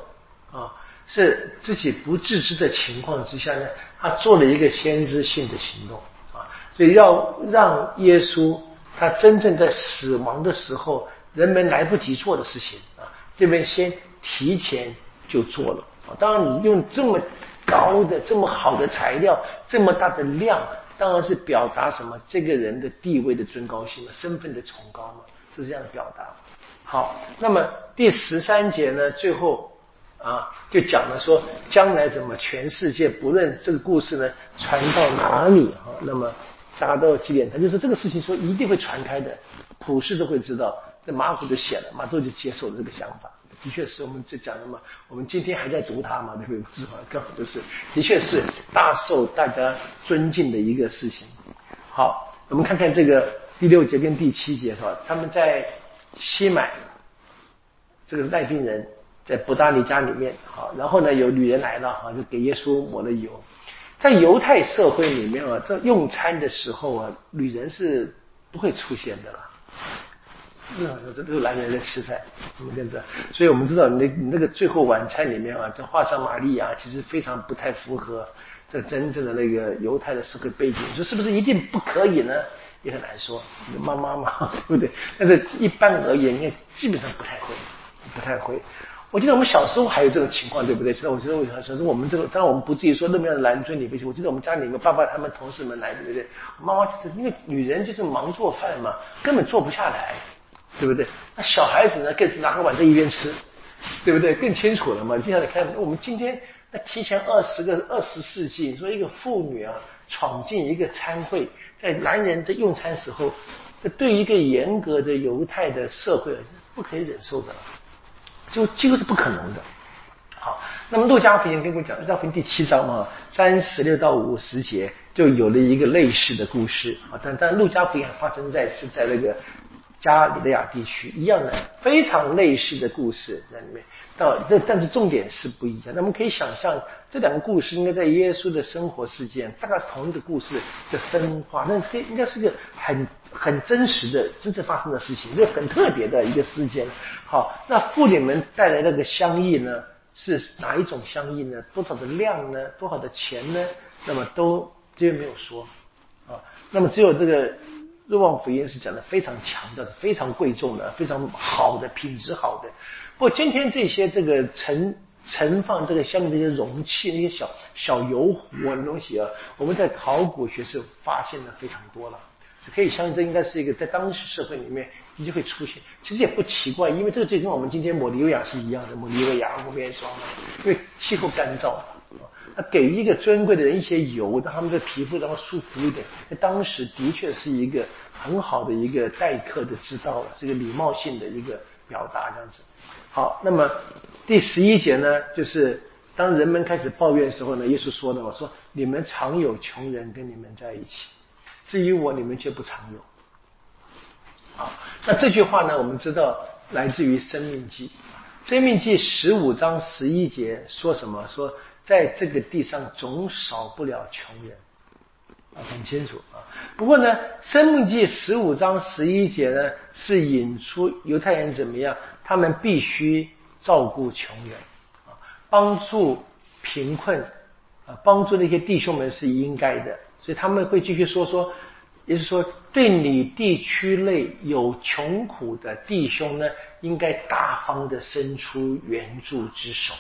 啊，是自己不自知的情况之下呢，他做了一个先知性的行动啊，所以要让耶稣他真正在死亡的时候，人们来不及做的事情啊，这边先提前就做了啊。当然，你用这么高的、这么好的材料，这么大的量，当然是表达什么？这个人的地位的尊高性嘛，身份的崇高嘛，是这样的表达。好，那么第十三节呢，最后啊，就讲了说，将来怎么全世界不论这个故事呢传到哪里啊，那么。大家都有几点，他就是这个事情说一定会传开的，普世都会知道。这马虎就写了，马可就接受了这个想法。的确是我们就讲了嘛，我们今天还在读它嘛，对不对？是吧？刚好就是，的确是大受大家尊敬的一个事情。好，我们看看这个第六节跟第七节是吧？他们在西买这个赖病人，在布达尼家里面，好，然后呢有女人来了，哈，就给耶稣抹了油。在犹太社会里面啊，这用餐的时候啊，女人是不会出现的了。嗯，这都是男人在吃饭，怎么这样子？所以我们知道，那那个最后晚餐里面啊，这画上玛利亚，其实非常不太符合这真正的那个犹太的社会背景。说是不是一定不可以呢？也很难说。妈妈嘛，*laughs* 对不对？但是一般而言，应该基本上不太会，不太会。我记得我们小时候还有这种情况，对不对？其实我觉得，我小时候我们这个，当然我们不至于说那么样的男尊女卑。我记得我们家里面爸爸他们同事们来，对不对？妈妈就是因为女人就是忙做饭嘛，根本做不下来，对不对？那小孩子呢，更是拿个碗在一边吃，对不对？更清楚了嘛。接下来看，我们今天那提前二十个二十世纪，你说一个妇女啊闯进一个餐会，在男人在用餐时候，这对一个严格的犹太的社会不可以忍受的。就几乎是不可能的。好，那么《路加福音》跟我讲，《路加福音》第七章嘛，三十六到五十节就有了一个类似的故事啊。但但《路加福音》发生在是在那个加里利亚地区一样的非常类似的故事在里面。到这但是重点是不一样。那么可以想象，这两个故事应该在耶稣的生活事件，大概同一个故事的分化。那这应该是个很。很真实的、真正发生的事情，这很特别的一个事件。好，那妇女们带来那个香意呢？是哪一种香意呢？多少的量呢？多少的钱呢？那么都这边没有说啊。那么只有这个《若望福音》是讲的非常强调的、非常贵重的、非常好的品质好的。不过今天这些这个盛盛放这个香的这些容器、那些小小油壶的东西啊，我们在考古学是发现的非常多了。可以相信，这应该是一个在当时社会里面的确会出现。其实也不奇怪，因为这个就跟我们今天抹尼维雅是一样的，抹尼维雅抹面霜，因为气候干燥，给一个尊贵的人一些油，让他们的皮肤然后舒服一点，在当时的确是一个很好的一个待客的之道了，是一个礼貌性的一个表达这样子。好，那么第十一节呢，就是当人们开始抱怨的时候呢，耶稣说的，我说你们常有穷人跟你们在一起。至于我，你们却不常有。好，那这句话呢？我们知道来自于《生命记》，《生命记》十五章十一节说什么？说在这个地上总少不了穷人啊，很清楚啊。不过呢，《生命记》十五章十一节呢，是引出犹太人怎么样？他们必须照顾穷人啊，帮助贫困啊，帮助那些弟兄们是应该的。所以他们会继续说说，也就是说，对你地区内有穷苦的弟兄呢，应该大方的伸出援助之手。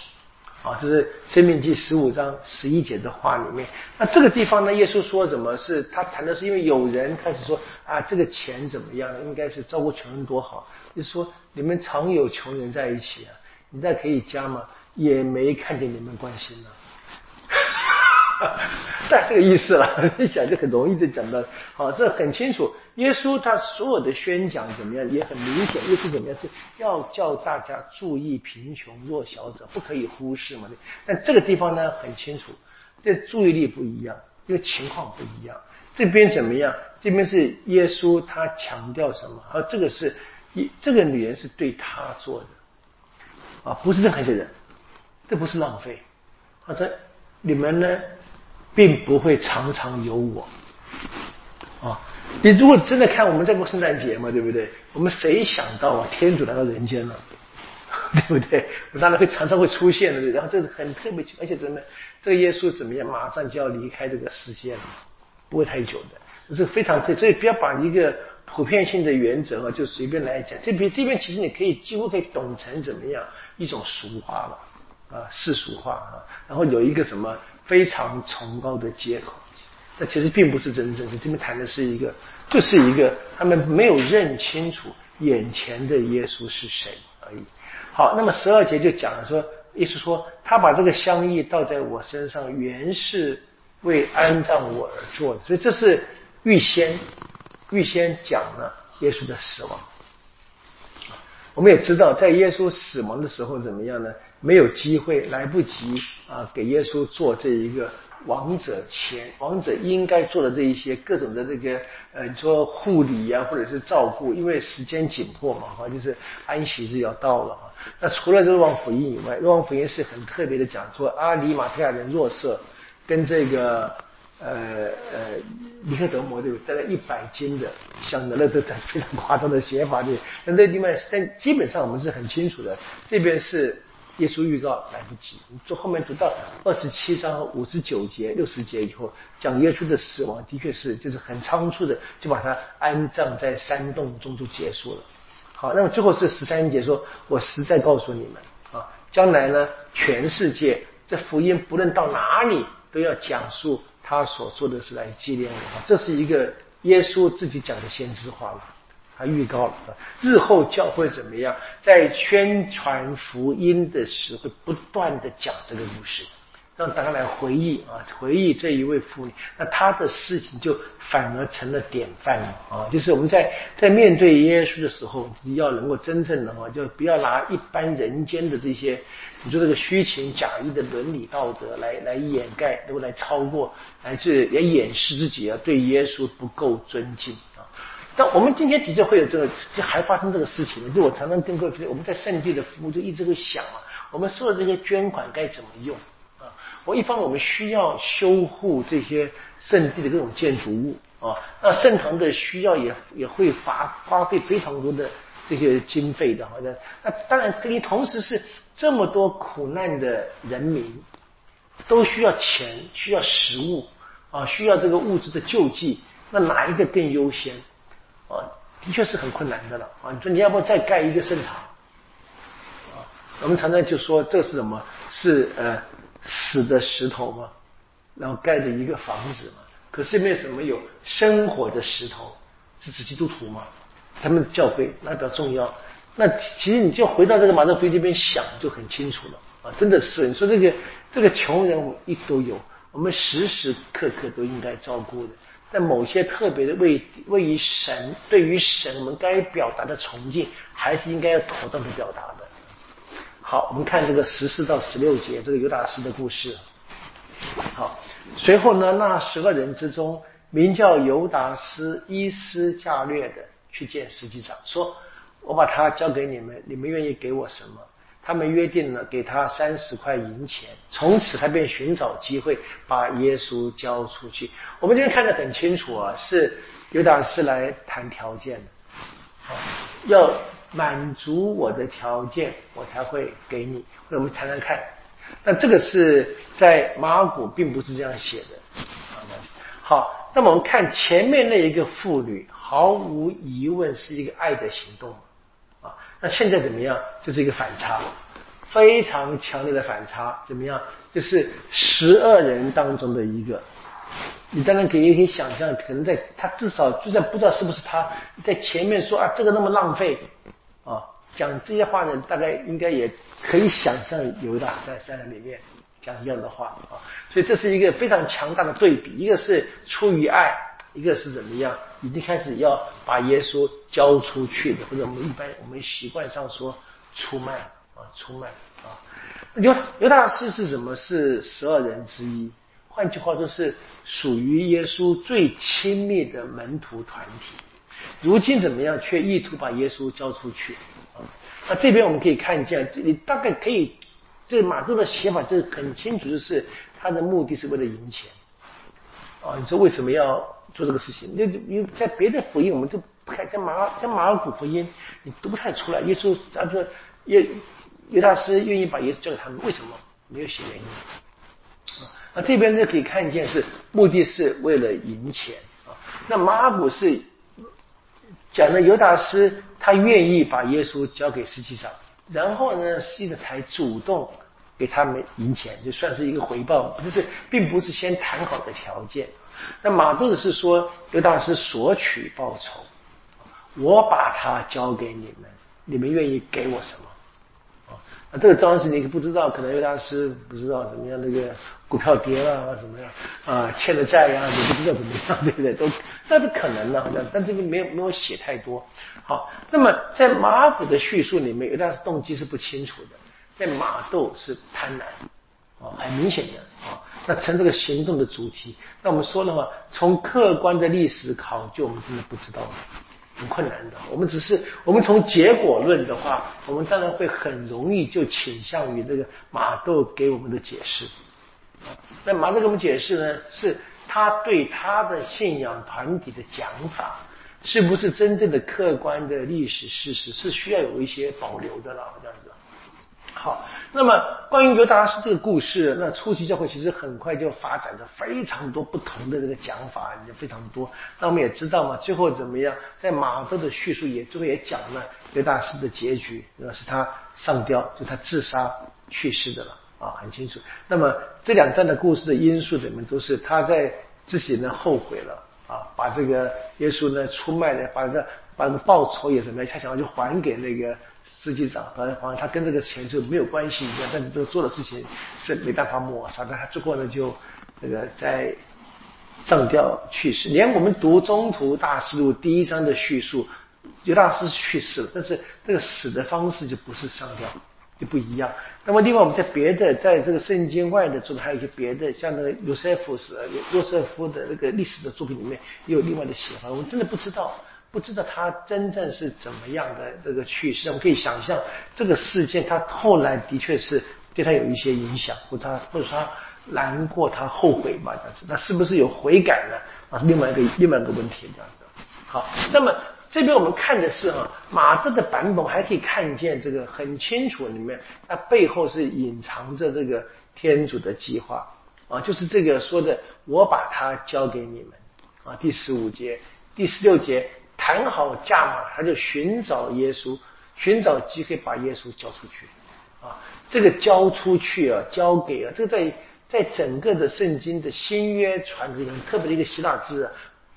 啊，这是《生命记》十五章十一节的话里面。那这个地方呢，耶稣说什么是他谈的是，因为有人开始说啊，这个钱怎么样？应该是照顾穷人多好。就说你们常有穷人在一起啊，你再可以加吗？也没看见你们关心呢。*laughs* 带这个意思了，*laughs* 一讲就很容易的讲到，好，这很清楚。耶稣他所有的宣讲怎么样，也很明显。耶稣怎么样是要叫大家注意贫穷弱小者，不可以忽视嘛。但这个地方呢很清楚，这注意力不一样，因为情况不一样。这边怎么样？这边是耶稣他强调什么？啊，这个是这个女人是对他做的，啊，不是任何一些人，这不是浪费。他说你们呢？并不会常常有我啊！你如果真的看我们在过圣诞节嘛，对不对？我们谁想到啊，天主来到人间了，*laughs* 对不对？我当然会常常会出现的。然后这是很特别，而且怎么，这个耶稣怎么样？马上就要离开这个世界了，不会太久的。这是非常特，所以不要把一个普遍性的原则啊，就随便来讲。这边这边其实你可以几乎可以懂成怎么样一种俗话了啊，世俗化啊。然后有一个什么非常崇高的借口，那其实并不是真正的。这边谈的是一个，就是一个他们没有认清楚眼前的耶稣是谁而已。好，那么十二节就讲了说，意思说他把这个香液倒在我身上，原是为安葬我而做的，所以这是预先。预先讲了耶稣的死亡，我们也知道，在耶稣死亡的时候怎么样呢？没有机会，来不及啊，给耶稣做这一个王者前王者应该做的这一些各种的这个呃，你说护理呀，或者是照顾，因为时间紧迫嘛，哈，就是安息日要到了哈。那除了这个望福音以外，望福音是很特别的讲说，阿里马特亚人若瑟跟这个。呃呃，尼克德摩对带了？一百斤的像，那这非常夸张的写法对。那那地方，但基本上我们是很清楚的。这边是耶稣预告来不及，你从后面读到二十七章五十九节、六十节以后，讲耶稣的死亡，的确是就是很仓促的，就把他安葬在山洞中就结束了。好，那么最后是十三节说：“我实在告诉你们啊，将来呢，全世界这福音不论到哪里，都要讲述。”他所做的是来纪念我，这是一个耶稣自己讲的先知话了，他预告了日后教会怎么样，在宣传福音的时候，不断的讲这个故事。让大家来回忆啊，回忆这一位妇女，那她的事情就反而成了典范了啊！就是我们在在面对耶稣的时候，要能够真正的话，就不要拿一般人间的这些，你说这个虚情假意的伦理道德来来掩盖，能够来超过，来去来掩饰自己啊对耶稣不够尊敬啊！但我们今天的确会有这个，就还发生这个事情。就我常常跟各位，我们在圣地的服务就一直会想啊，我们收的这些捐款该怎么用？我一方我们需要修护这些圣地的各种建筑物啊，那圣堂的需要也也会花花费非常多的这些经费的，好像那当然这里同时是这么多苦难的人民都需要钱，需要食物啊，需要这个物质的救济，那哪一个更优先啊？的确是很困难的了啊！你说你要不再盖一个圣堂啊？我们常常就说这是什么？是呃。死的石头嘛，然后盖的一个房子嘛，可是为什么有生活的石头？是指基督徒嘛？他们的教会那比较重要。那其实你就回到这个马德飞这边想就很清楚了啊！真的是你说这个这个穷人我一直都有，我们时时刻刻都应该照顾的。但某些特别的为位于神对于神我们该表达的崇敬，还是应该要妥当的表达的。好，我们看这个十四到十六节，这个犹达斯的故事。好，随后呢，那十个人之中，名叫犹达斯伊斯加略的去见司机长，说：“我把他交给你们，你们愿意给我什么？”他们约定了给他三十块银钱。从此他便寻找机会把耶稣交出去。我们今天看得很清楚啊，是犹达斯来谈条件的，要。满足我的条件，我才会给你。我们谈谈看。那这个是在马古并不是这样写的。好，那么我们看前面那一个妇女，毫无疑问是一个爱的行动啊。那现在怎么样？就是一个反差，非常强烈的反差。怎么样？就是十二人当中的一个。你当然可以可以想象，可能在他至少就算不知道是不是他在前面说啊，这个那么浪费。啊，讲这些话呢，大概应该也可以想象犹大在山里面讲一样的话啊，所以这是一个非常强大的对比，一个是出于爱，一个是怎么样，已经开始要把耶稣交出去的，或者我们一般我们习惯上说出卖啊，出卖啊。犹犹大师是什么？是十二人之一，换句话说，是属于耶稣最亲密的门徒团体。如今怎么样？却意图把耶稣交出去啊！那这边我们可以看见，这里大概可以，这马克的写法就是很清楚的是，他的目的是为了赢钱啊！你说为什么要做这个事情？那因为在别的福音我们都不看，在马在马尔谷福音你读不太出来。耶稣他说耶耶大师愿意把耶稣交给他们，为什么没有写原因啊？那这边呢可以看见是目的是为了赢钱啊！那马尔谷是。讲的犹大斯他愿意把耶稣交给司机长，然后呢，司机才主动给他们赢钱，就算是一个回报，不是，并不是先谈好的条件。那马杜是说犹大斯索取报酬，我把他交给你们，你们愿意给我什么？啊，这个当时你不知道，可能有大师不知道怎么样，那个股票跌了啊，怎么样啊，欠了债呀，你不知道怎么样，*laughs* 对不对？都那是可能的，但但这个没有没有写太多。好，那么在马虎的叙述里面，有大师动机是不清楚的，在马窦是贪婪，啊，很明显的啊。那成这个行动的主题，那我们说的话，从客观的历史考究，我们真的不知道。很困难的，我们只是我们从结果论的话，我们当然会很容易就倾向于那个马窦给我们的解释。那马窦给我们解释呢，是他对他的信仰团体的讲法，是不是真正的客观的历史事实，是需要有一些保留的了，这样子。好，那么关于犹大斯这个故事，那初期教会其实很快就发展着非常多不同的这个讲法，也非常多。那我们也知道嘛，最后怎么样，在马窦的叙述也最后也讲了犹大斯的结局，那是他上吊，就他自杀去世的了啊，很清楚。那么这两段的故事的因素怎么都是他在自己呢后悔了啊，把这个耶稣呢出卖了，把这把这个报酬也怎么样，他想要去还给那个。司机长，好像他跟这个钱就没有关系一样，但是这个做的事情是没办法抹杀的。他最后呢，就这个在上吊去世。连我们读《中途大师录》第一章的叙述，尤大师去世了，但是这个死的方式就不是上吊，就不一样。那么另外我们在别的，在这个圣经外的作品，还有一些别的，像那个约瑟夫是约瑟夫的那个历史的作品里面，也有另外的写法，我们真的不知道。不知道他真正是怎么样的这个去世，我们可以想象这个事件，他后来的确是对他有一些影响，或他或者说他难过，他后悔嘛这样子，那是不是有悔改呢？啊，另外一个另外一个问题这样子。好，那么这边我们看的是啊，马特的版本还可以看见这个很清楚，里面它背后是隐藏着这个天主的计划啊，就是这个说的，我把它交给你们啊，第十五节、第十六节。谈好价码，他就寻找耶稣，寻找机会把耶稣交出去。啊，这个交出去啊，交给啊，这个在在整个的圣经的新约传里面，特别的一个希腊字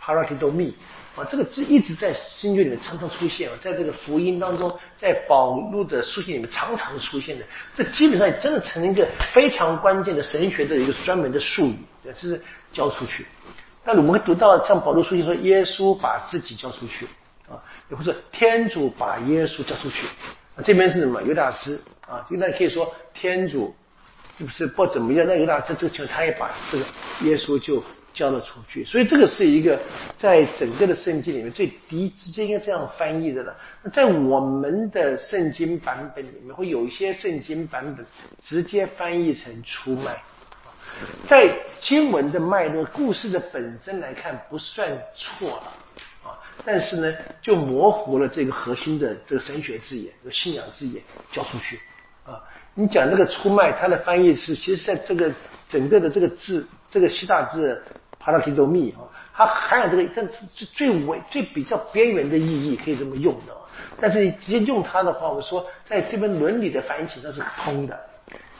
“parakidomi” 啊，这个字一直在新约里面常常出现啊，在这个福音当中，在保禄的书信里面常常出现的，这基本上真的成了一个非常关键的神学的一个专门的术语，就是交出去。那我们会读到像保罗书信说，耶稣把自己交出去啊，也或者天主把耶稣交出去啊。这边是什么？犹大师啊，就那可以说天主是不是不怎么样？那犹大师这个情况，他也把这个耶稣就交了出去。所以这个是一个在整个的圣经里面最低直接应该这样翻译的了。那在我们的圣经版本里面，会有一些圣经版本直接翻译成出卖。在经文的脉络、故事的本身来看，不算错了啊。但是呢，就模糊了这个核心的这个神学字眼、这个信仰字眼交出去啊。你讲这个出卖，它的翻译是，其实在这个整个的这个字，这个希腊字 p a r a k i d o m i 啊，它含有这个这最最尾、最比较边缘的意义，可以这么用的。但是你直接用它的话，我说在这边伦理的翻译实际上是通的。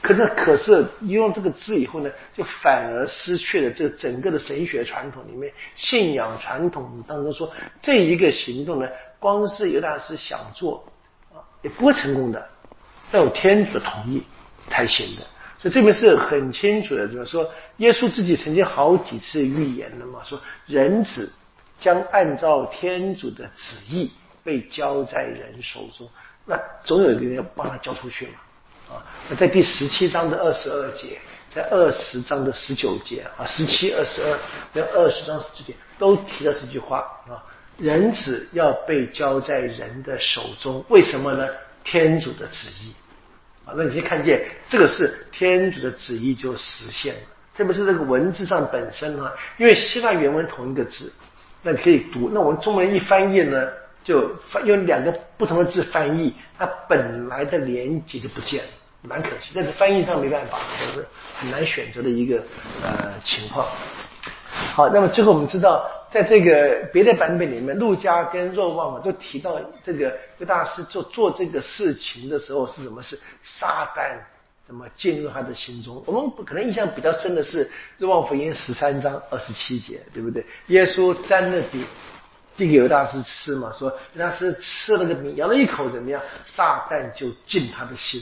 可是，可是用这个字以后呢，就反而失去了这整个的神学传统里面信仰传统当中说这一个行动呢，光是犹大师想做啊，也不会成功的，要有天主的同意才行的。所以这边是很清楚的，就是说，耶稣自己曾经好几次预言了嘛，说人子将按照天主的旨意被交在人手中，那总有一个人要帮他交出去嘛。啊，那在第十七章的二十二节，在二十章的十九节啊，十七、二十二跟二十章十九节都提到这句话啊，人子要被交在人的手中，为什么呢？天主的旨意啊，那你可以看见这个是天主的旨意就实现了，特别是这个文字上本身啊，因为希腊原文同一个字，那你可以读，那我们中文一翻译呢？就用两个不同的字翻译，它本来的连接就不见了，蛮可惜。但是翻译上没办法，就是很难选择的一个呃情况。好，那么最后我们知道，在这个别的版本里面，路家跟若望啊都提到这个犹大师做做这个事情的时候是什么？是撒旦怎么进入他的心中？我们可能印象比较深的是《若望福音》十三章二十七节，对不对？耶稣沾了饼，递给犹大师吃嘛，说犹大师吃了个饼，咬了一口，怎么样？撒旦就进他的心。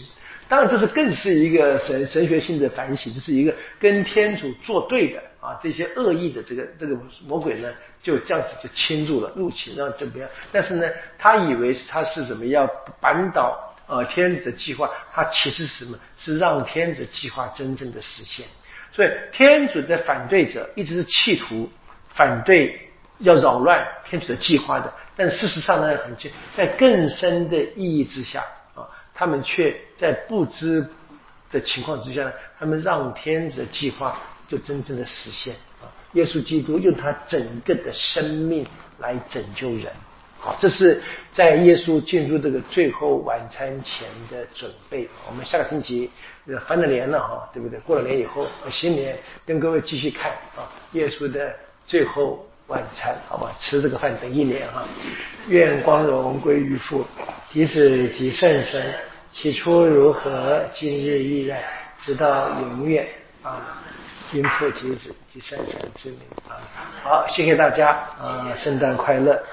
当然，这是更是一个神神学性的反省，这是一个跟天主作对的啊，这些恶意的这个这个魔鬼呢，就这样子就侵入了入侵，让怎么样？但是呢，他以为他是怎么样扳倒呃天主的计划，他其实什么？是让天主计划真正的实现。所以天主的反对者一直是企图反对要扰乱天主的计划的，但事实上呢，很在更深的意义之下啊。他们却在不知的情况之下呢，他们让天主的计划就真正的实现啊！耶稣基督用他整个的生命来拯救人，好，这是在耶稣进入这个最后晚餐前的准备。我们下个星期翻了年了哈，对不对？过了年以后，新年跟各位继续看啊，耶稣的最后晚餐，好吧？吃这个饭等一年哈。愿光荣归于父，及子及圣神。起初如何，今日依然，直到永远啊！君父及子及圣神之名啊！好，谢谢大家啊！圣诞快乐！